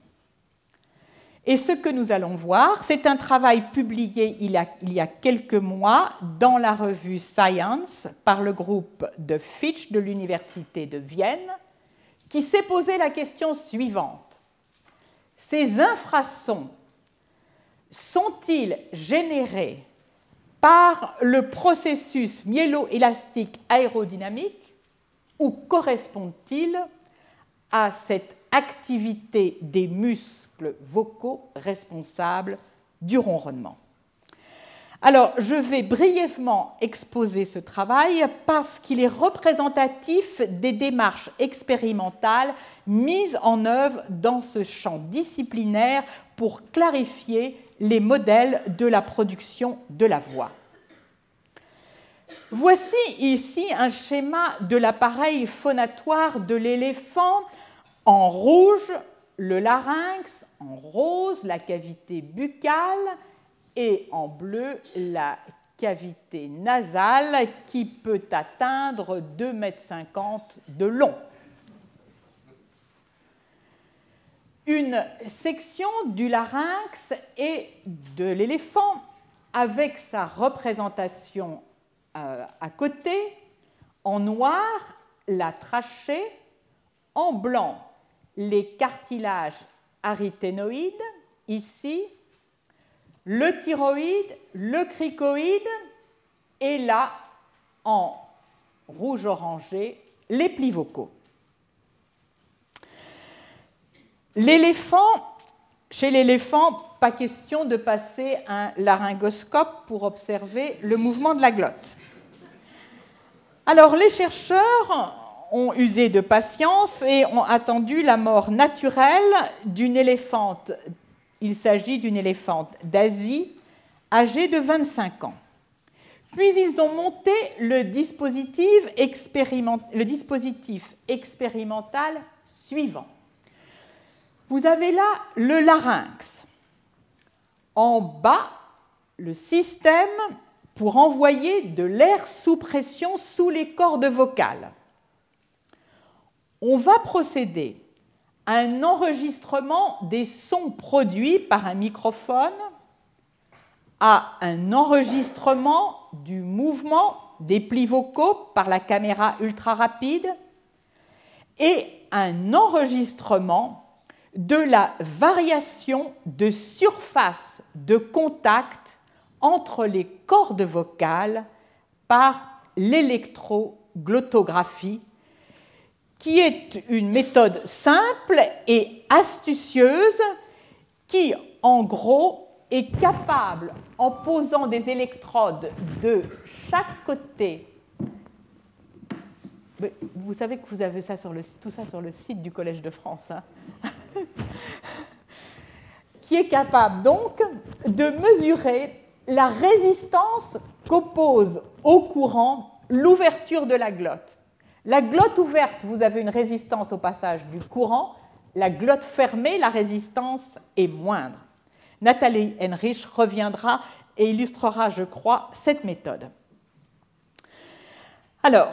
Et ce que nous allons voir, c'est un travail publié il y, a, quelques mois dans la revue Science par le groupe de Fitch de l'Université de Vienne, qui s'est posé la question suivante. Ces infrasons sont-ils générés par le processus myélo-élastique aérodynamique ou correspondent-ils à cette activité des muscles vocaux responsables du ronronnement? Alors, je vais brièvement exposer ce travail parce qu'il est représentatif des démarches expérimentales mises en œuvre dans ce champ disciplinaire pour clarifier les modèles de la production de la voix. Voici ici un schéma de l'appareil phonatoire de l'éléphant en rouge le larynx, en rose la cavité buccale et en bleu la cavité nasale qui peut atteindre 2,50 m de long. Une section du larynx et de l'éléphant avec sa représentation euh, à côté, en noir la trachée, en blanc les cartilages arythénoïdes, ici, le thyroïde, le cricoïde, et là, en rouge orangé, les plis vocaux. L'éléphant, chez l'éléphant, pas question de passer un laryngoscope pour observer le mouvement de la glotte. Alors les chercheurs ont usé de patience et ont attendu la mort naturelle d'une éléphante. Il s'agit d'une éléphante d'Asie âgée de 25 ans. Puis ils ont monté le dispositif, le dispositif expérimental suivant. Vous avez là le larynx. En bas, le système pour envoyer de l'air sous pression sous les cordes vocales. On va procéder à un enregistrement des sons produits par un microphone à un enregistrement du mouvement des plis vocaux par la caméra ultra rapide et un enregistrement de la variation de surface de contact entre les cordes vocales par l'électroglottographie, qui est une méthode simple et astucieuse qui, en gros, est capable, en posant des électrodes de chaque côté, vous savez que vous avez tout ça sur le site du Collège de France, hein qui est capable donc de mesurer la résistance qu'oppose au courant l'ouverture de la glotte. La glotte ouverte, vous avez une résistance au passage du courant. La glotte fermée, la résistance est moindre. Nathalie Henrich reviendra et illustrera, je crois, cette méthode. Alors,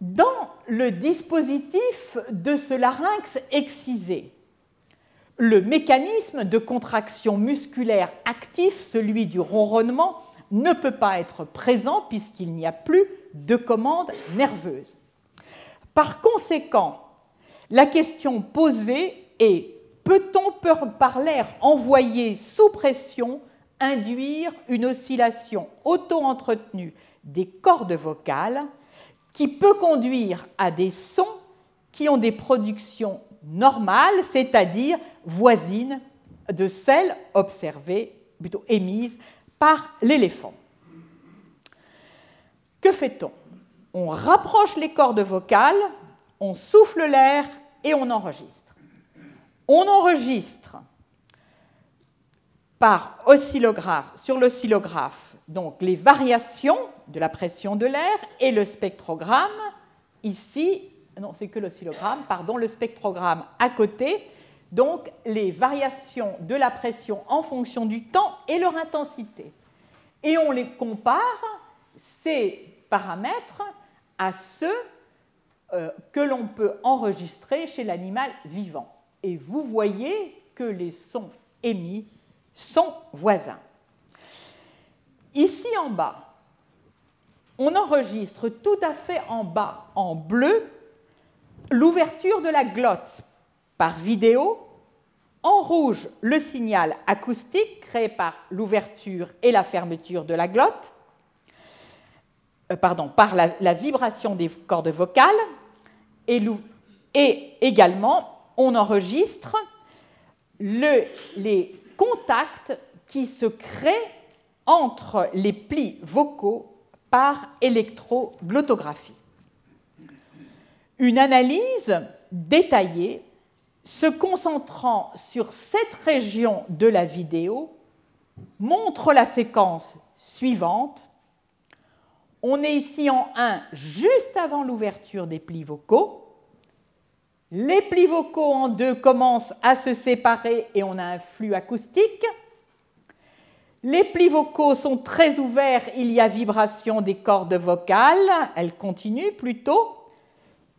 dans le dispositif de ce larynx excisé, le mécanisme de contraction musculaire actif, celui du ronronnement, ne peut pas être présent puisqu'il n'y a plus de commande nerveuse. Par conséquent, la question posée est peut-on par l'air envoyé sous pression induire une oscillation auto-entretenue des cordes vocales qui peut conduire à des sons qui ont des productions normales, c'est-à-dire voisines de celles observées, plutôt émises par l'éléphant. Que fait-on? On rapproche les cordes vocales, on souffle l'air et on enregistre. On enregistre par oscillographe, sur l'oscillographe donc les variations de la pression de l'air et le spectrogramme ici non c'est que l'oscillogramme pardon le spectrogramme à côté donc les variations de la pression en fonction du temps et leur intensité. Et on les compare ces paramètres à ceux euh, que l'on peut enregistrer chez l'animal vivant. Et vous voyez que les sons émis sont voisins. Ici en bas, on enregistre tout à fait en bas, en bleu, l'ouverture de la glotte par vidéo, en rouge le signal acoustique créé par l'ouverture et la fermeture de la glotte, euh, pardon, par la, vibration des cordes vocales, et, également on enregistre le, les contacts qui se créent entre les plis vocaux par électroglottographie. Une analyse détaillée se concentrant sur cette région de la vidéo montre la séquence suivante. On est ici en 1 juste avant l'ouverture des plis vocaux. Les plis vocaux en deux commencent à se séparer et on a un flux acoustique. Les plis vocaux sont très ouverts, il y a vibration des cordes vocales, elles continuent plutôt.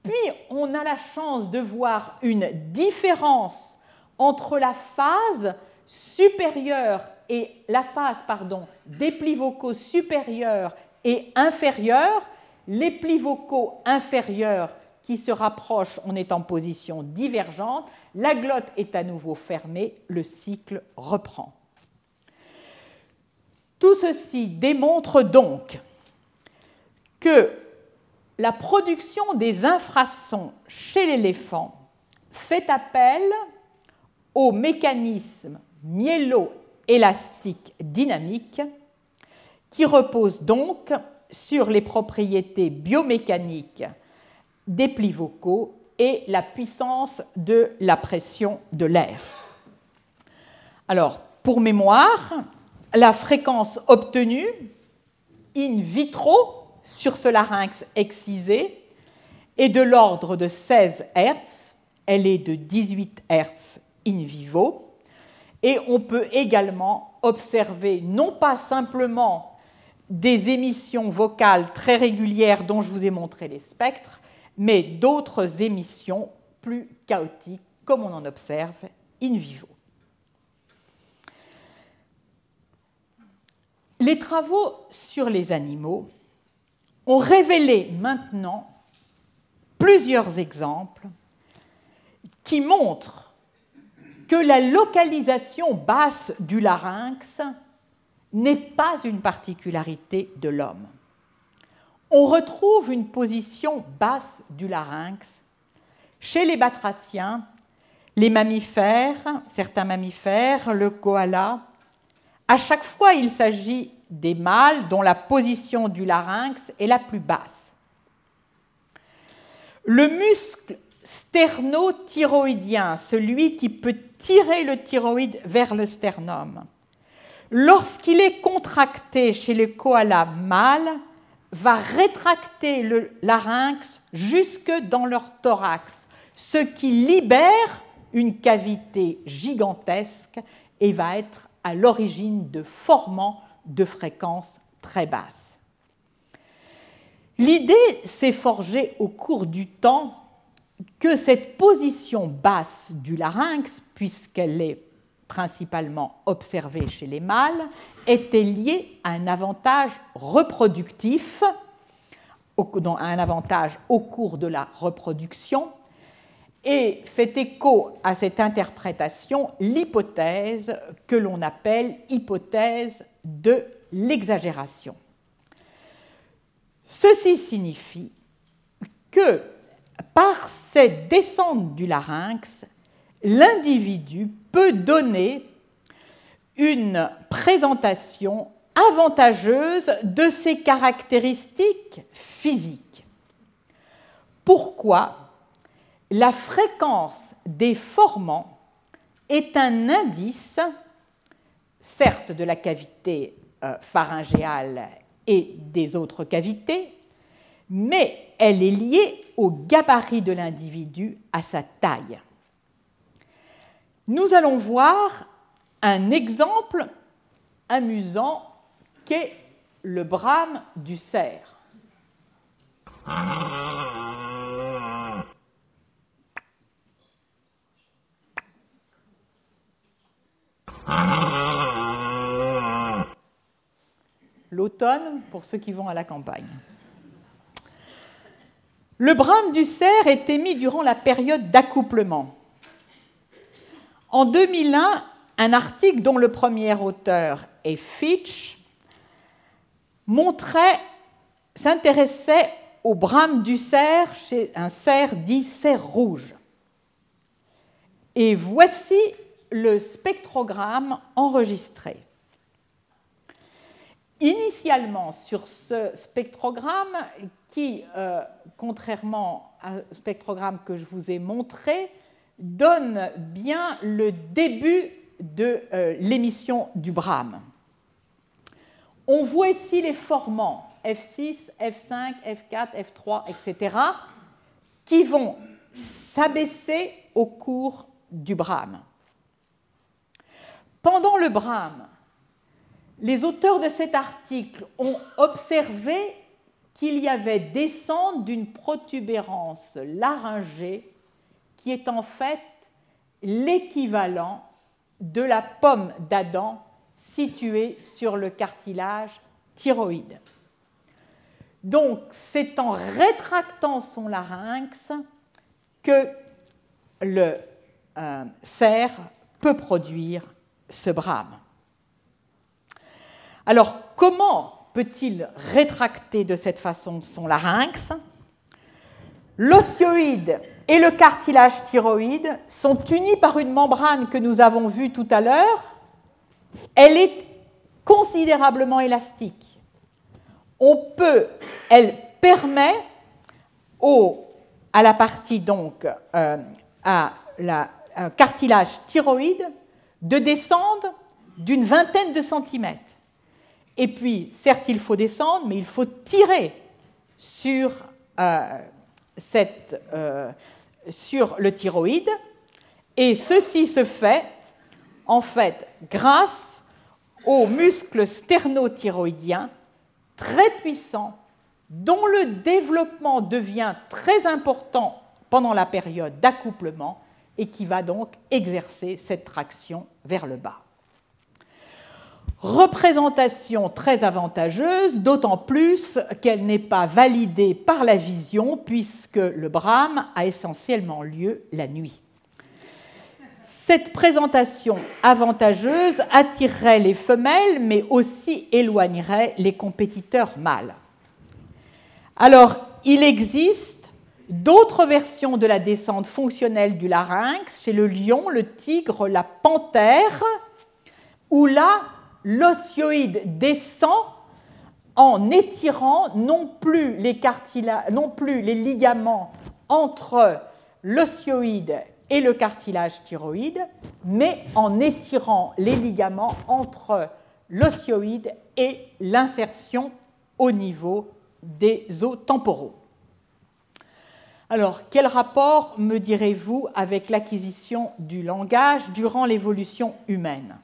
Puis on a la chance de voir une différence entre la phase supérieure et la phase pardon, des plis vocaux supérieurs et inférieurs. Les plis vocaux inférieurs qui se rapproche, on est en position divergente, la glotte est à nouveau fermée, le cycle reprend. Tout ceci démontre donc que la production des infrasons chez l'éléphant fait appel au mécanisme myélo-élastique dynamique qui repose donc sur les propriétés biomécaniques des plis vocaux et la puissance de la pression de l'air. Alors, pour mémoire, la fréquence obtenue in vitro sur ce larynx excisé est de l'ordre de 16 Hz, elle est de 18 Hz in vivo, et on peut également observer non pas simplement des émissions vocales très régulières dont je vous ai montré les spectres, mais d'autres émissions plus chaotiques, comme on en observe in vivo. Les travaux sur les animaux ont révélé maintenant plusieurs exemples qui montrent que la localisation basse du larynx n'est pas une particularité de l'homme. On retrouve une position basse du larynx chez les batraciens, les mammifères, certains mammifères, le koala. À chaque fois, il s'agit des mâles dont la position du larynx est la plus basse. Le muscle sternothyroïdien, celui qui peut tirer le thyroïde vers le sternum, lorsqu'il est contracté chez le koala mâle, va rétracter le larynx jusque dans leur thorax, ce qui libère une cavité gigantesque et va être à l'origine de formants de fréquences très basses. L'idée s'est forgée au cours du temps que cette position basse du larynx, puisqu'elle est principalement observée chez les mâles, était liée à un avantage reproductif, un avantage au cours de la reproduction, et fait écho à cette interprétation l'hypothèse que l'on appelle hypothèse de l'exagération. Ceci signifie que par cette descente du larynx, l'individu peut donner une présentation avantageuse de ses caractéristiques physiques. Pourquoi? La fréquence des formants est un indice, certes de la cavité euh, pharyngéale et des autres cavités, mais elle est liée au gabarit de l'individu, à sa taille. Nous allons voir un exemple amusant qu'est le brame du cerf. L'automne pour ceux qui vont à la campagne. Le brame du cerf est émis durant la période d'accouplement. En 2001, un article dont le premier auteur est Fitch montrait, s'intéressait au brame du cerf chez un cerf dit cerf rouge. Et voici le spectrogramme enregistré. Initialement, sur ce spectrogramme, qui, euh, contrairement au spectrogramme que je vous ai montré, donne bien le début de euh, l'émission du Brahme. On voit ici les formants F6, F5, F4, F3, etc., qui vont s'abaisser au cours du Brahme. Pendant le Brahme, les auteurs de cet article ont observé qu'il y avait descente d'une protubérance laryngée qui est en fait l'équivalent de la pomme d'Adam située sur le cartilage thyroïde. Donc, c'est en rétractant son larynx que le euh, cerf peut produire ce brame. Alors, comment peut-il rétracter de cette façon son larynx? L'osioïde et le cartilage thyroïde sont unis par une membrane que nous avons vue tout à l'heure. Elle est considérablement élastique. Elle permet au, à la partie donc euh, à la cartilage thyroïde de descendre d'une vingtaine de centimètres. Et puis, certes, il faut descendre, mais il faut tirer sur, euh, euh, sur le thyroïde. Et ceci se fait, en fait, grâce au muscle sternothyroïdien très puissant, dont le développement devient très important pendant la période d'accouplement et qui va donc exercer cette traction vers le bas. Représentation très avantageuse, d'autant plus qu'elle n'est pas validée par la vision, puisque le brame a essentiellement lieu la nuit. Cette présentation avantageuse attirerait les femelles, mais aussi éloignerait les compétiteurs mâles. Alors, il existe d'autres versions de la descente fonctionnelle du larynx chez le lion, le tigre, la panthère, où là, l'osioïde descend en étirant non plus les, non plus les ligaments entre l'osioïde et le cartilage thyroïde, mais en étirant les ligaments entre l'osioïde et l'insertion au niveau des os temporaux. Alors, quel rapport me direz-vous avec l'acquisition du langage durant l'évolution humaine?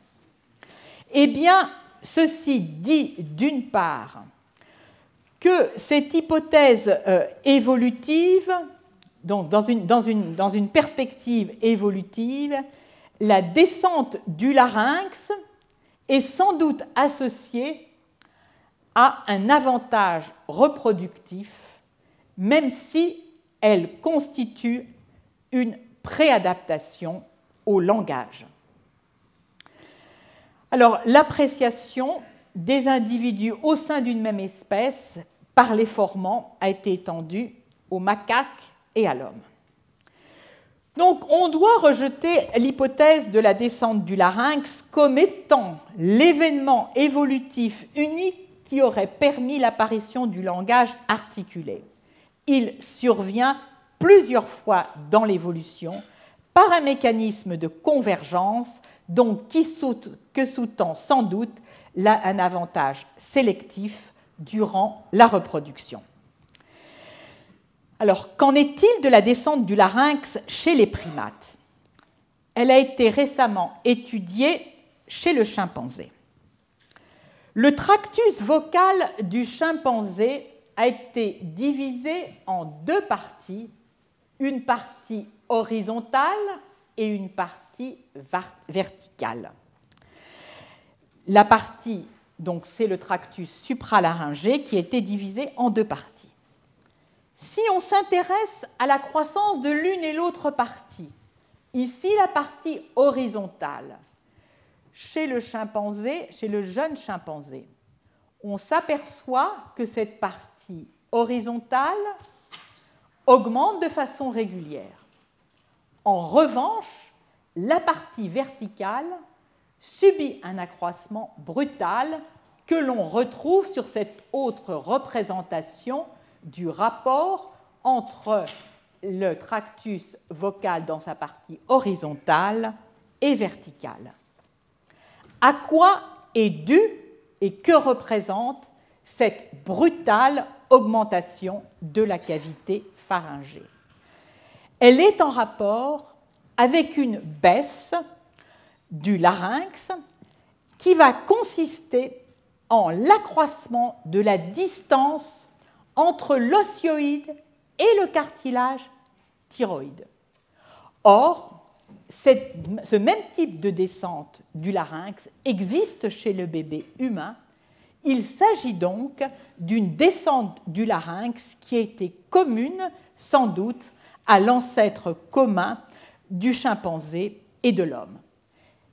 Eh bien, ceci dit d'une part que cette hypothèse euh, évolutive, donc dans une, perspective évolutive, la descente du larynx est sans doute associée à un avantage reproductif, même si elle constitue une préadaptation au langage. Alors, l'appréciation des individus au sein d'une même espèce par les formants a été étendue aux macaques et à l'homme. Donc, on doit rejeter l'hypothèse de la descente du larynx comme étant l'événement évolutif unique qui aurait permis l'apparition du langage articulé. Il survient plusieurs fois dans l'évolution par un mécanisme de convergence donc que sous-tend sans doute un avantage sélectif durant la reproduction. Alors, qu'en est-il de la descente du larynx chez les primates? Elle a été récemment étudiée chez le chimpanzé. Le tractus vocal du chimpanzé a été divisé en deux parties, une partie horizontale et une partie verticale. La partie, donc c'est le tractus supralaryngé qui été divisé en deux parties. Si on s'intéresse à la croissance de l'une et l'autre partie, ici la partie horizontale, chez le chimpanzé, chez le jeune chimpanzé, on s'aperçoit que cette partie horizontale augmente de façon régulière. En revanche, la partie verticale subit un accroissement brutal que l'on retrouve sur cette autre représentation du rapport entre le tractus vocal dans sa partie horizontale et verticale. À quoi est due et que représente cette brutale augmentation de la cavité pharyngée? Elle est en rapport avec une baisse du larynx qui va consister en l'accroissement de la distance entre l'osioïde et le cartilage thyroïde. Or, ce même type de descente du larynx existe chez le bébé humain. Il s'agit donc d'une descente du larynx qui a été commune, sans doute, à l'ancêtre commun du chimpanzé et de l'homme.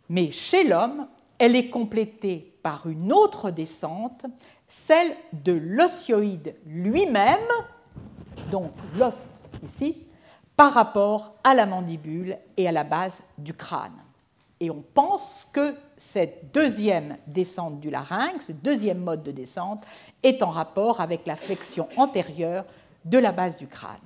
Mais chez l'homme, elle est complétée par une autre descente, celle de l'osioïde lui-même, donc l'os ici, par rapport à la mandibule et à la base du crâne. Et on pense que cette deuxième descente du larynx, ce deuxième mode de descente, est en rapport avec la flexion antérieure de la base du crâne.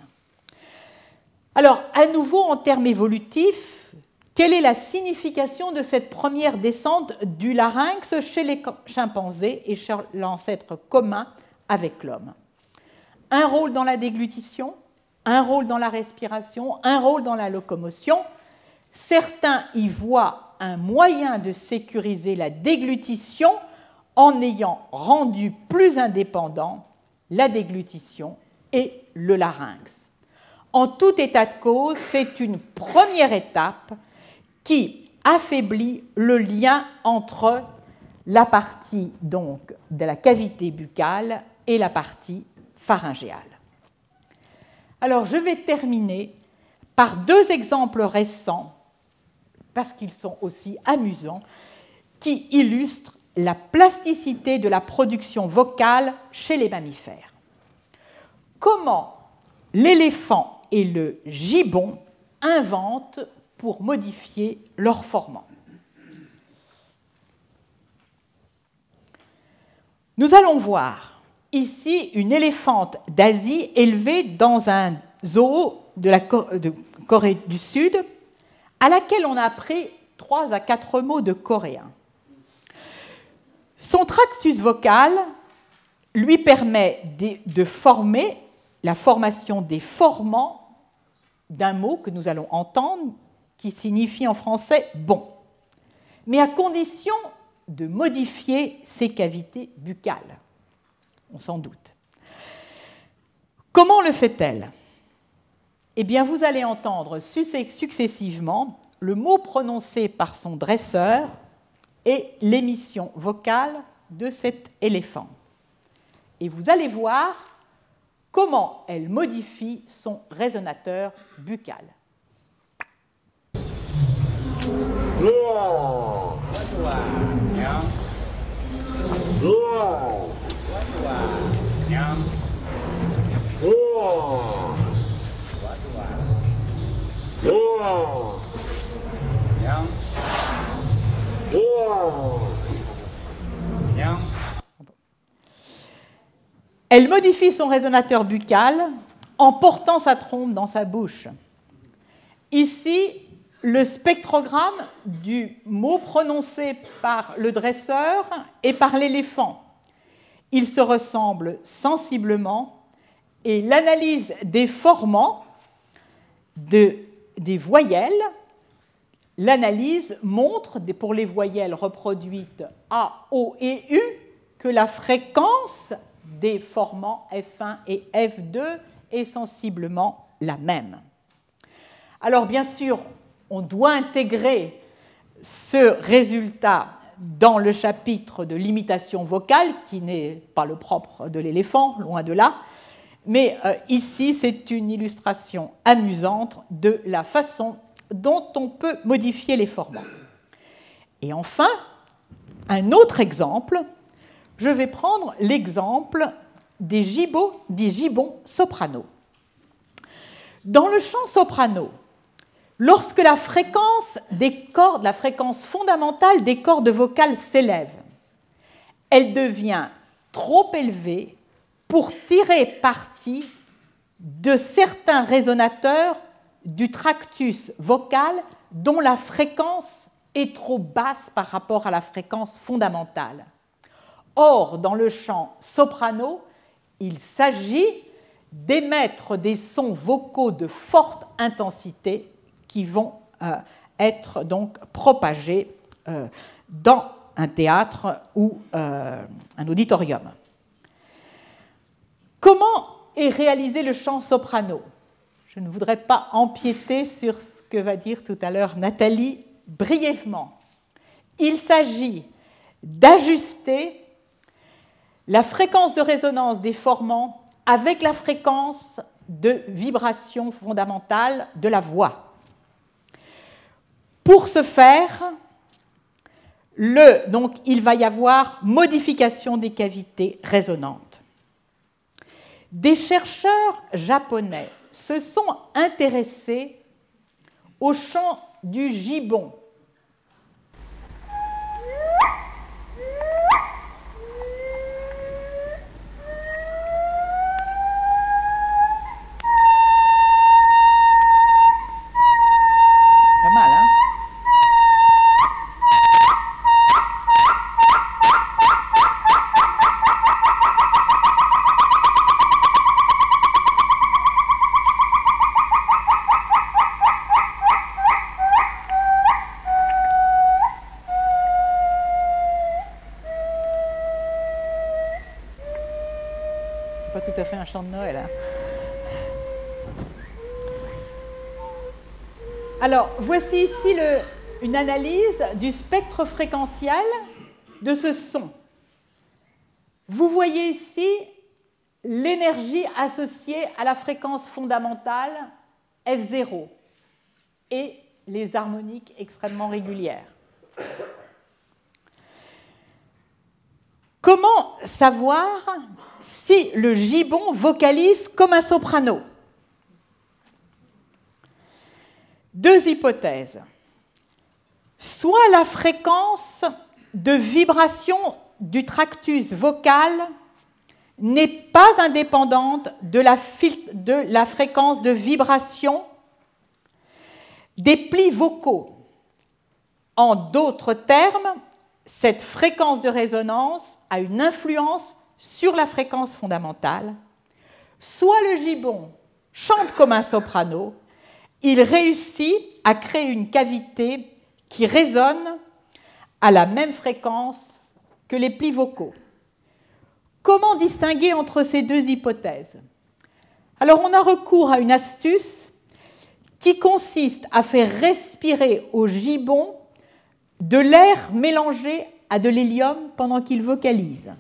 Alors, à nouveau, en termes évolutifs, quelle est la signification de cette première descente du larynx chez les chimpanzés et chez l'ancêtre commun avec l'homme? Un rôle dans la déglutition, un rôle dans la respiration, un rôle dans la locomotion. Certains y voient un moyen de sécuriser la déglutition en ayant rendu plus indépendant la déglutition et le larynx. En tout état de cause, c'est une première étape qui affaiblit le lien entre la partie donc de la cavité buccale et la partie pharyngéale. Alors je vais terminer par deux exemples récents, parce qu'ils sont aussi amusants, qui illustrent la plasticité de la production vocale chez les mammifères. Comment l'éléphant et le gibbon inventent pour modifier leur formant Nous allons voir ici une éléphante d'Asie élevée dans un zoo de la Corée du Sud, à laquelle on a appris trois à quatre mots de coréen. Son tractus vocal lui permet de former la formation des formants d'un mot que nous allons entendre qui signifie en français bon, mais à condition de modifier ses cavités buccales. On s'en doute. Comment le fait-elle? Eh bien, vous allez entendre successivement le mot prononcé par son dresseur et l'émission vocale de cet éléphant. Et vous allez voir comment elle modifie son résonateur buccal. Elle modifie son résonateur buccal en portant sa trompe dans sa bouche. Ici, le spectrogramme du mot prononcé par le dresseur et par l'éléphant. Ils se ressemblent sensiblement et l'analyse des formants des voyelles L'analyse montre, pour les voyelles reproduites A, O et U, que la fréquence des formants F1 et F2 est sensiblement la même. Alors bien sûr, on doit intégrer ce résultat dans le chapitre de l'imitation vocale, qui n'est pas le propre de l'éléphant, loin de là, mais euh, ici c'est une illustration amusante de la façon dont on peut modifier les formats. Et enfin, un autre exemple, je vais prendre l'exemple des, des gibbons soprano. Dans le chant soprano, lorsque la fréquence fondamentale des cordes vocales s'élève, elle devient trop élevée pour tirer parti de certains résonateurs du tractus vocal dont la fréquence est trop basse par rapport à la fréquence fondamentale. Or, dans le chant soprano, il s'agit d'émettre des sons vocaux de forte intensité qui vont euh, être donc propagés euh, dans un théâtre ou euh, un auditorium. Comment est réalisé le chant soprano? Je ne voudrais pas empiéter sur ce que va dire tout à l'heure Nathalie brièvement. Il s'agit d'ajuster la fréquence de résonance des formants avec la fréquence de vibration fondamentale de la voix. Pour ce faire, il va y avoir modification des cavités résonantes. Des chercheurs japonais se sont intéressés au chant du gibbon. de Noël. Hein. Alors, voici ici une analyse du spectre fréquentiel de ce son. Vous voyez ici l'énergie associée à la fréquence fondamentale F0 et les harmoniques extrêmement régulières. Comment savoir le gibbon vocalise comme un soprano Deux hypothèses. Soit la fréquence de vibration du tractus vocal n'est pas indépendante de la, fréquence de vibration des plis vocaux. En d'autres termes, cette fréquence de résonance a une influence sur la fréquence fondamentale, soit le gibbon chante comme un soprano, il réussit à créer une cavité qui résonne à la même fréquence que les plis vocaux. Comment distinguer entre ces deux hypothèses? Alors on a recours à une astuce qui consiste à faire respirer au gibbon de l'air mélangé à de l'hélium pendant qu'il vocalise.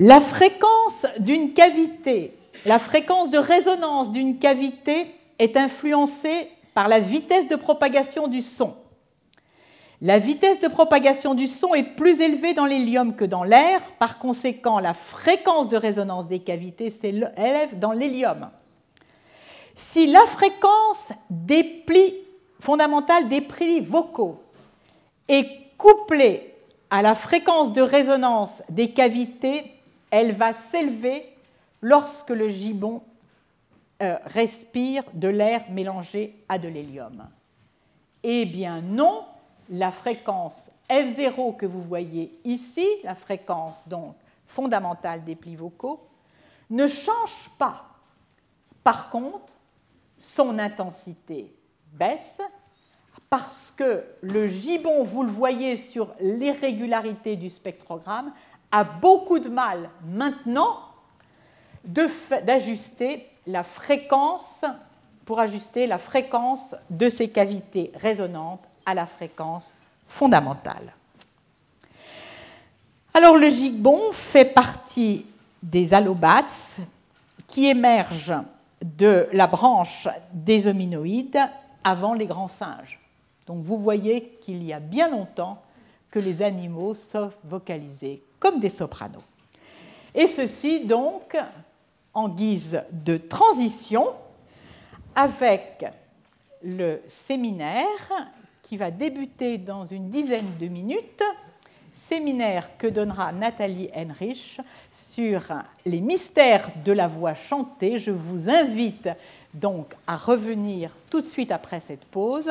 La fréquence d'une cavité, la fréquence de résonance d'une cavité est influencée par la vitesse de propagation du son. La vitesse de propagation du son est plus élevée dans l'hélium que dans l'air, par conséquent la fréquence de résonance des cavités s'élève dans l'hélium. Si la fréquence des plis fondamentale des plis vocaux est couplée à la fréquence de résonance des cavités, elle va s'élever lorsque le gibbon euh, respire de l'air mélangé à de l'hélium. Eh bien non, la fréquence F0 que vous voyez ici, la fréquence donc fondamentale des plis vocaux, ne change pas. Par contre, son intensité baisse parce que le gibbon, vous le voyez sur l'irrégularité du spectrogramme, a beaucoup de mal maintenant d'ajuster la fréquence pour ajuster la fréquence de ces cavités résonantes à la fréquence fondamentale. Alors le gibbon fait partie des allobats qui émergent de la branche des hominoïdes avant les grands singes. Donc vous voyez qu'il y a bien longtemps que les animaux savent vocaliser comme des sopranos. Et ceci donc en guise de transition avec le séminaire qui va débuter dans une dizaine de minutes, séminaire que donnera Nathalie Henrich sur les mystères de la voix chantée. Je vous invite donc à revenir tout de suite après cette pause.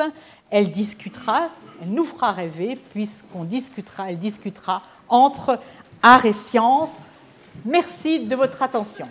Elle discutera, elle nous fera rêver, puisqu'on discutera, elle discutera entre art et science. Merci de votre attention.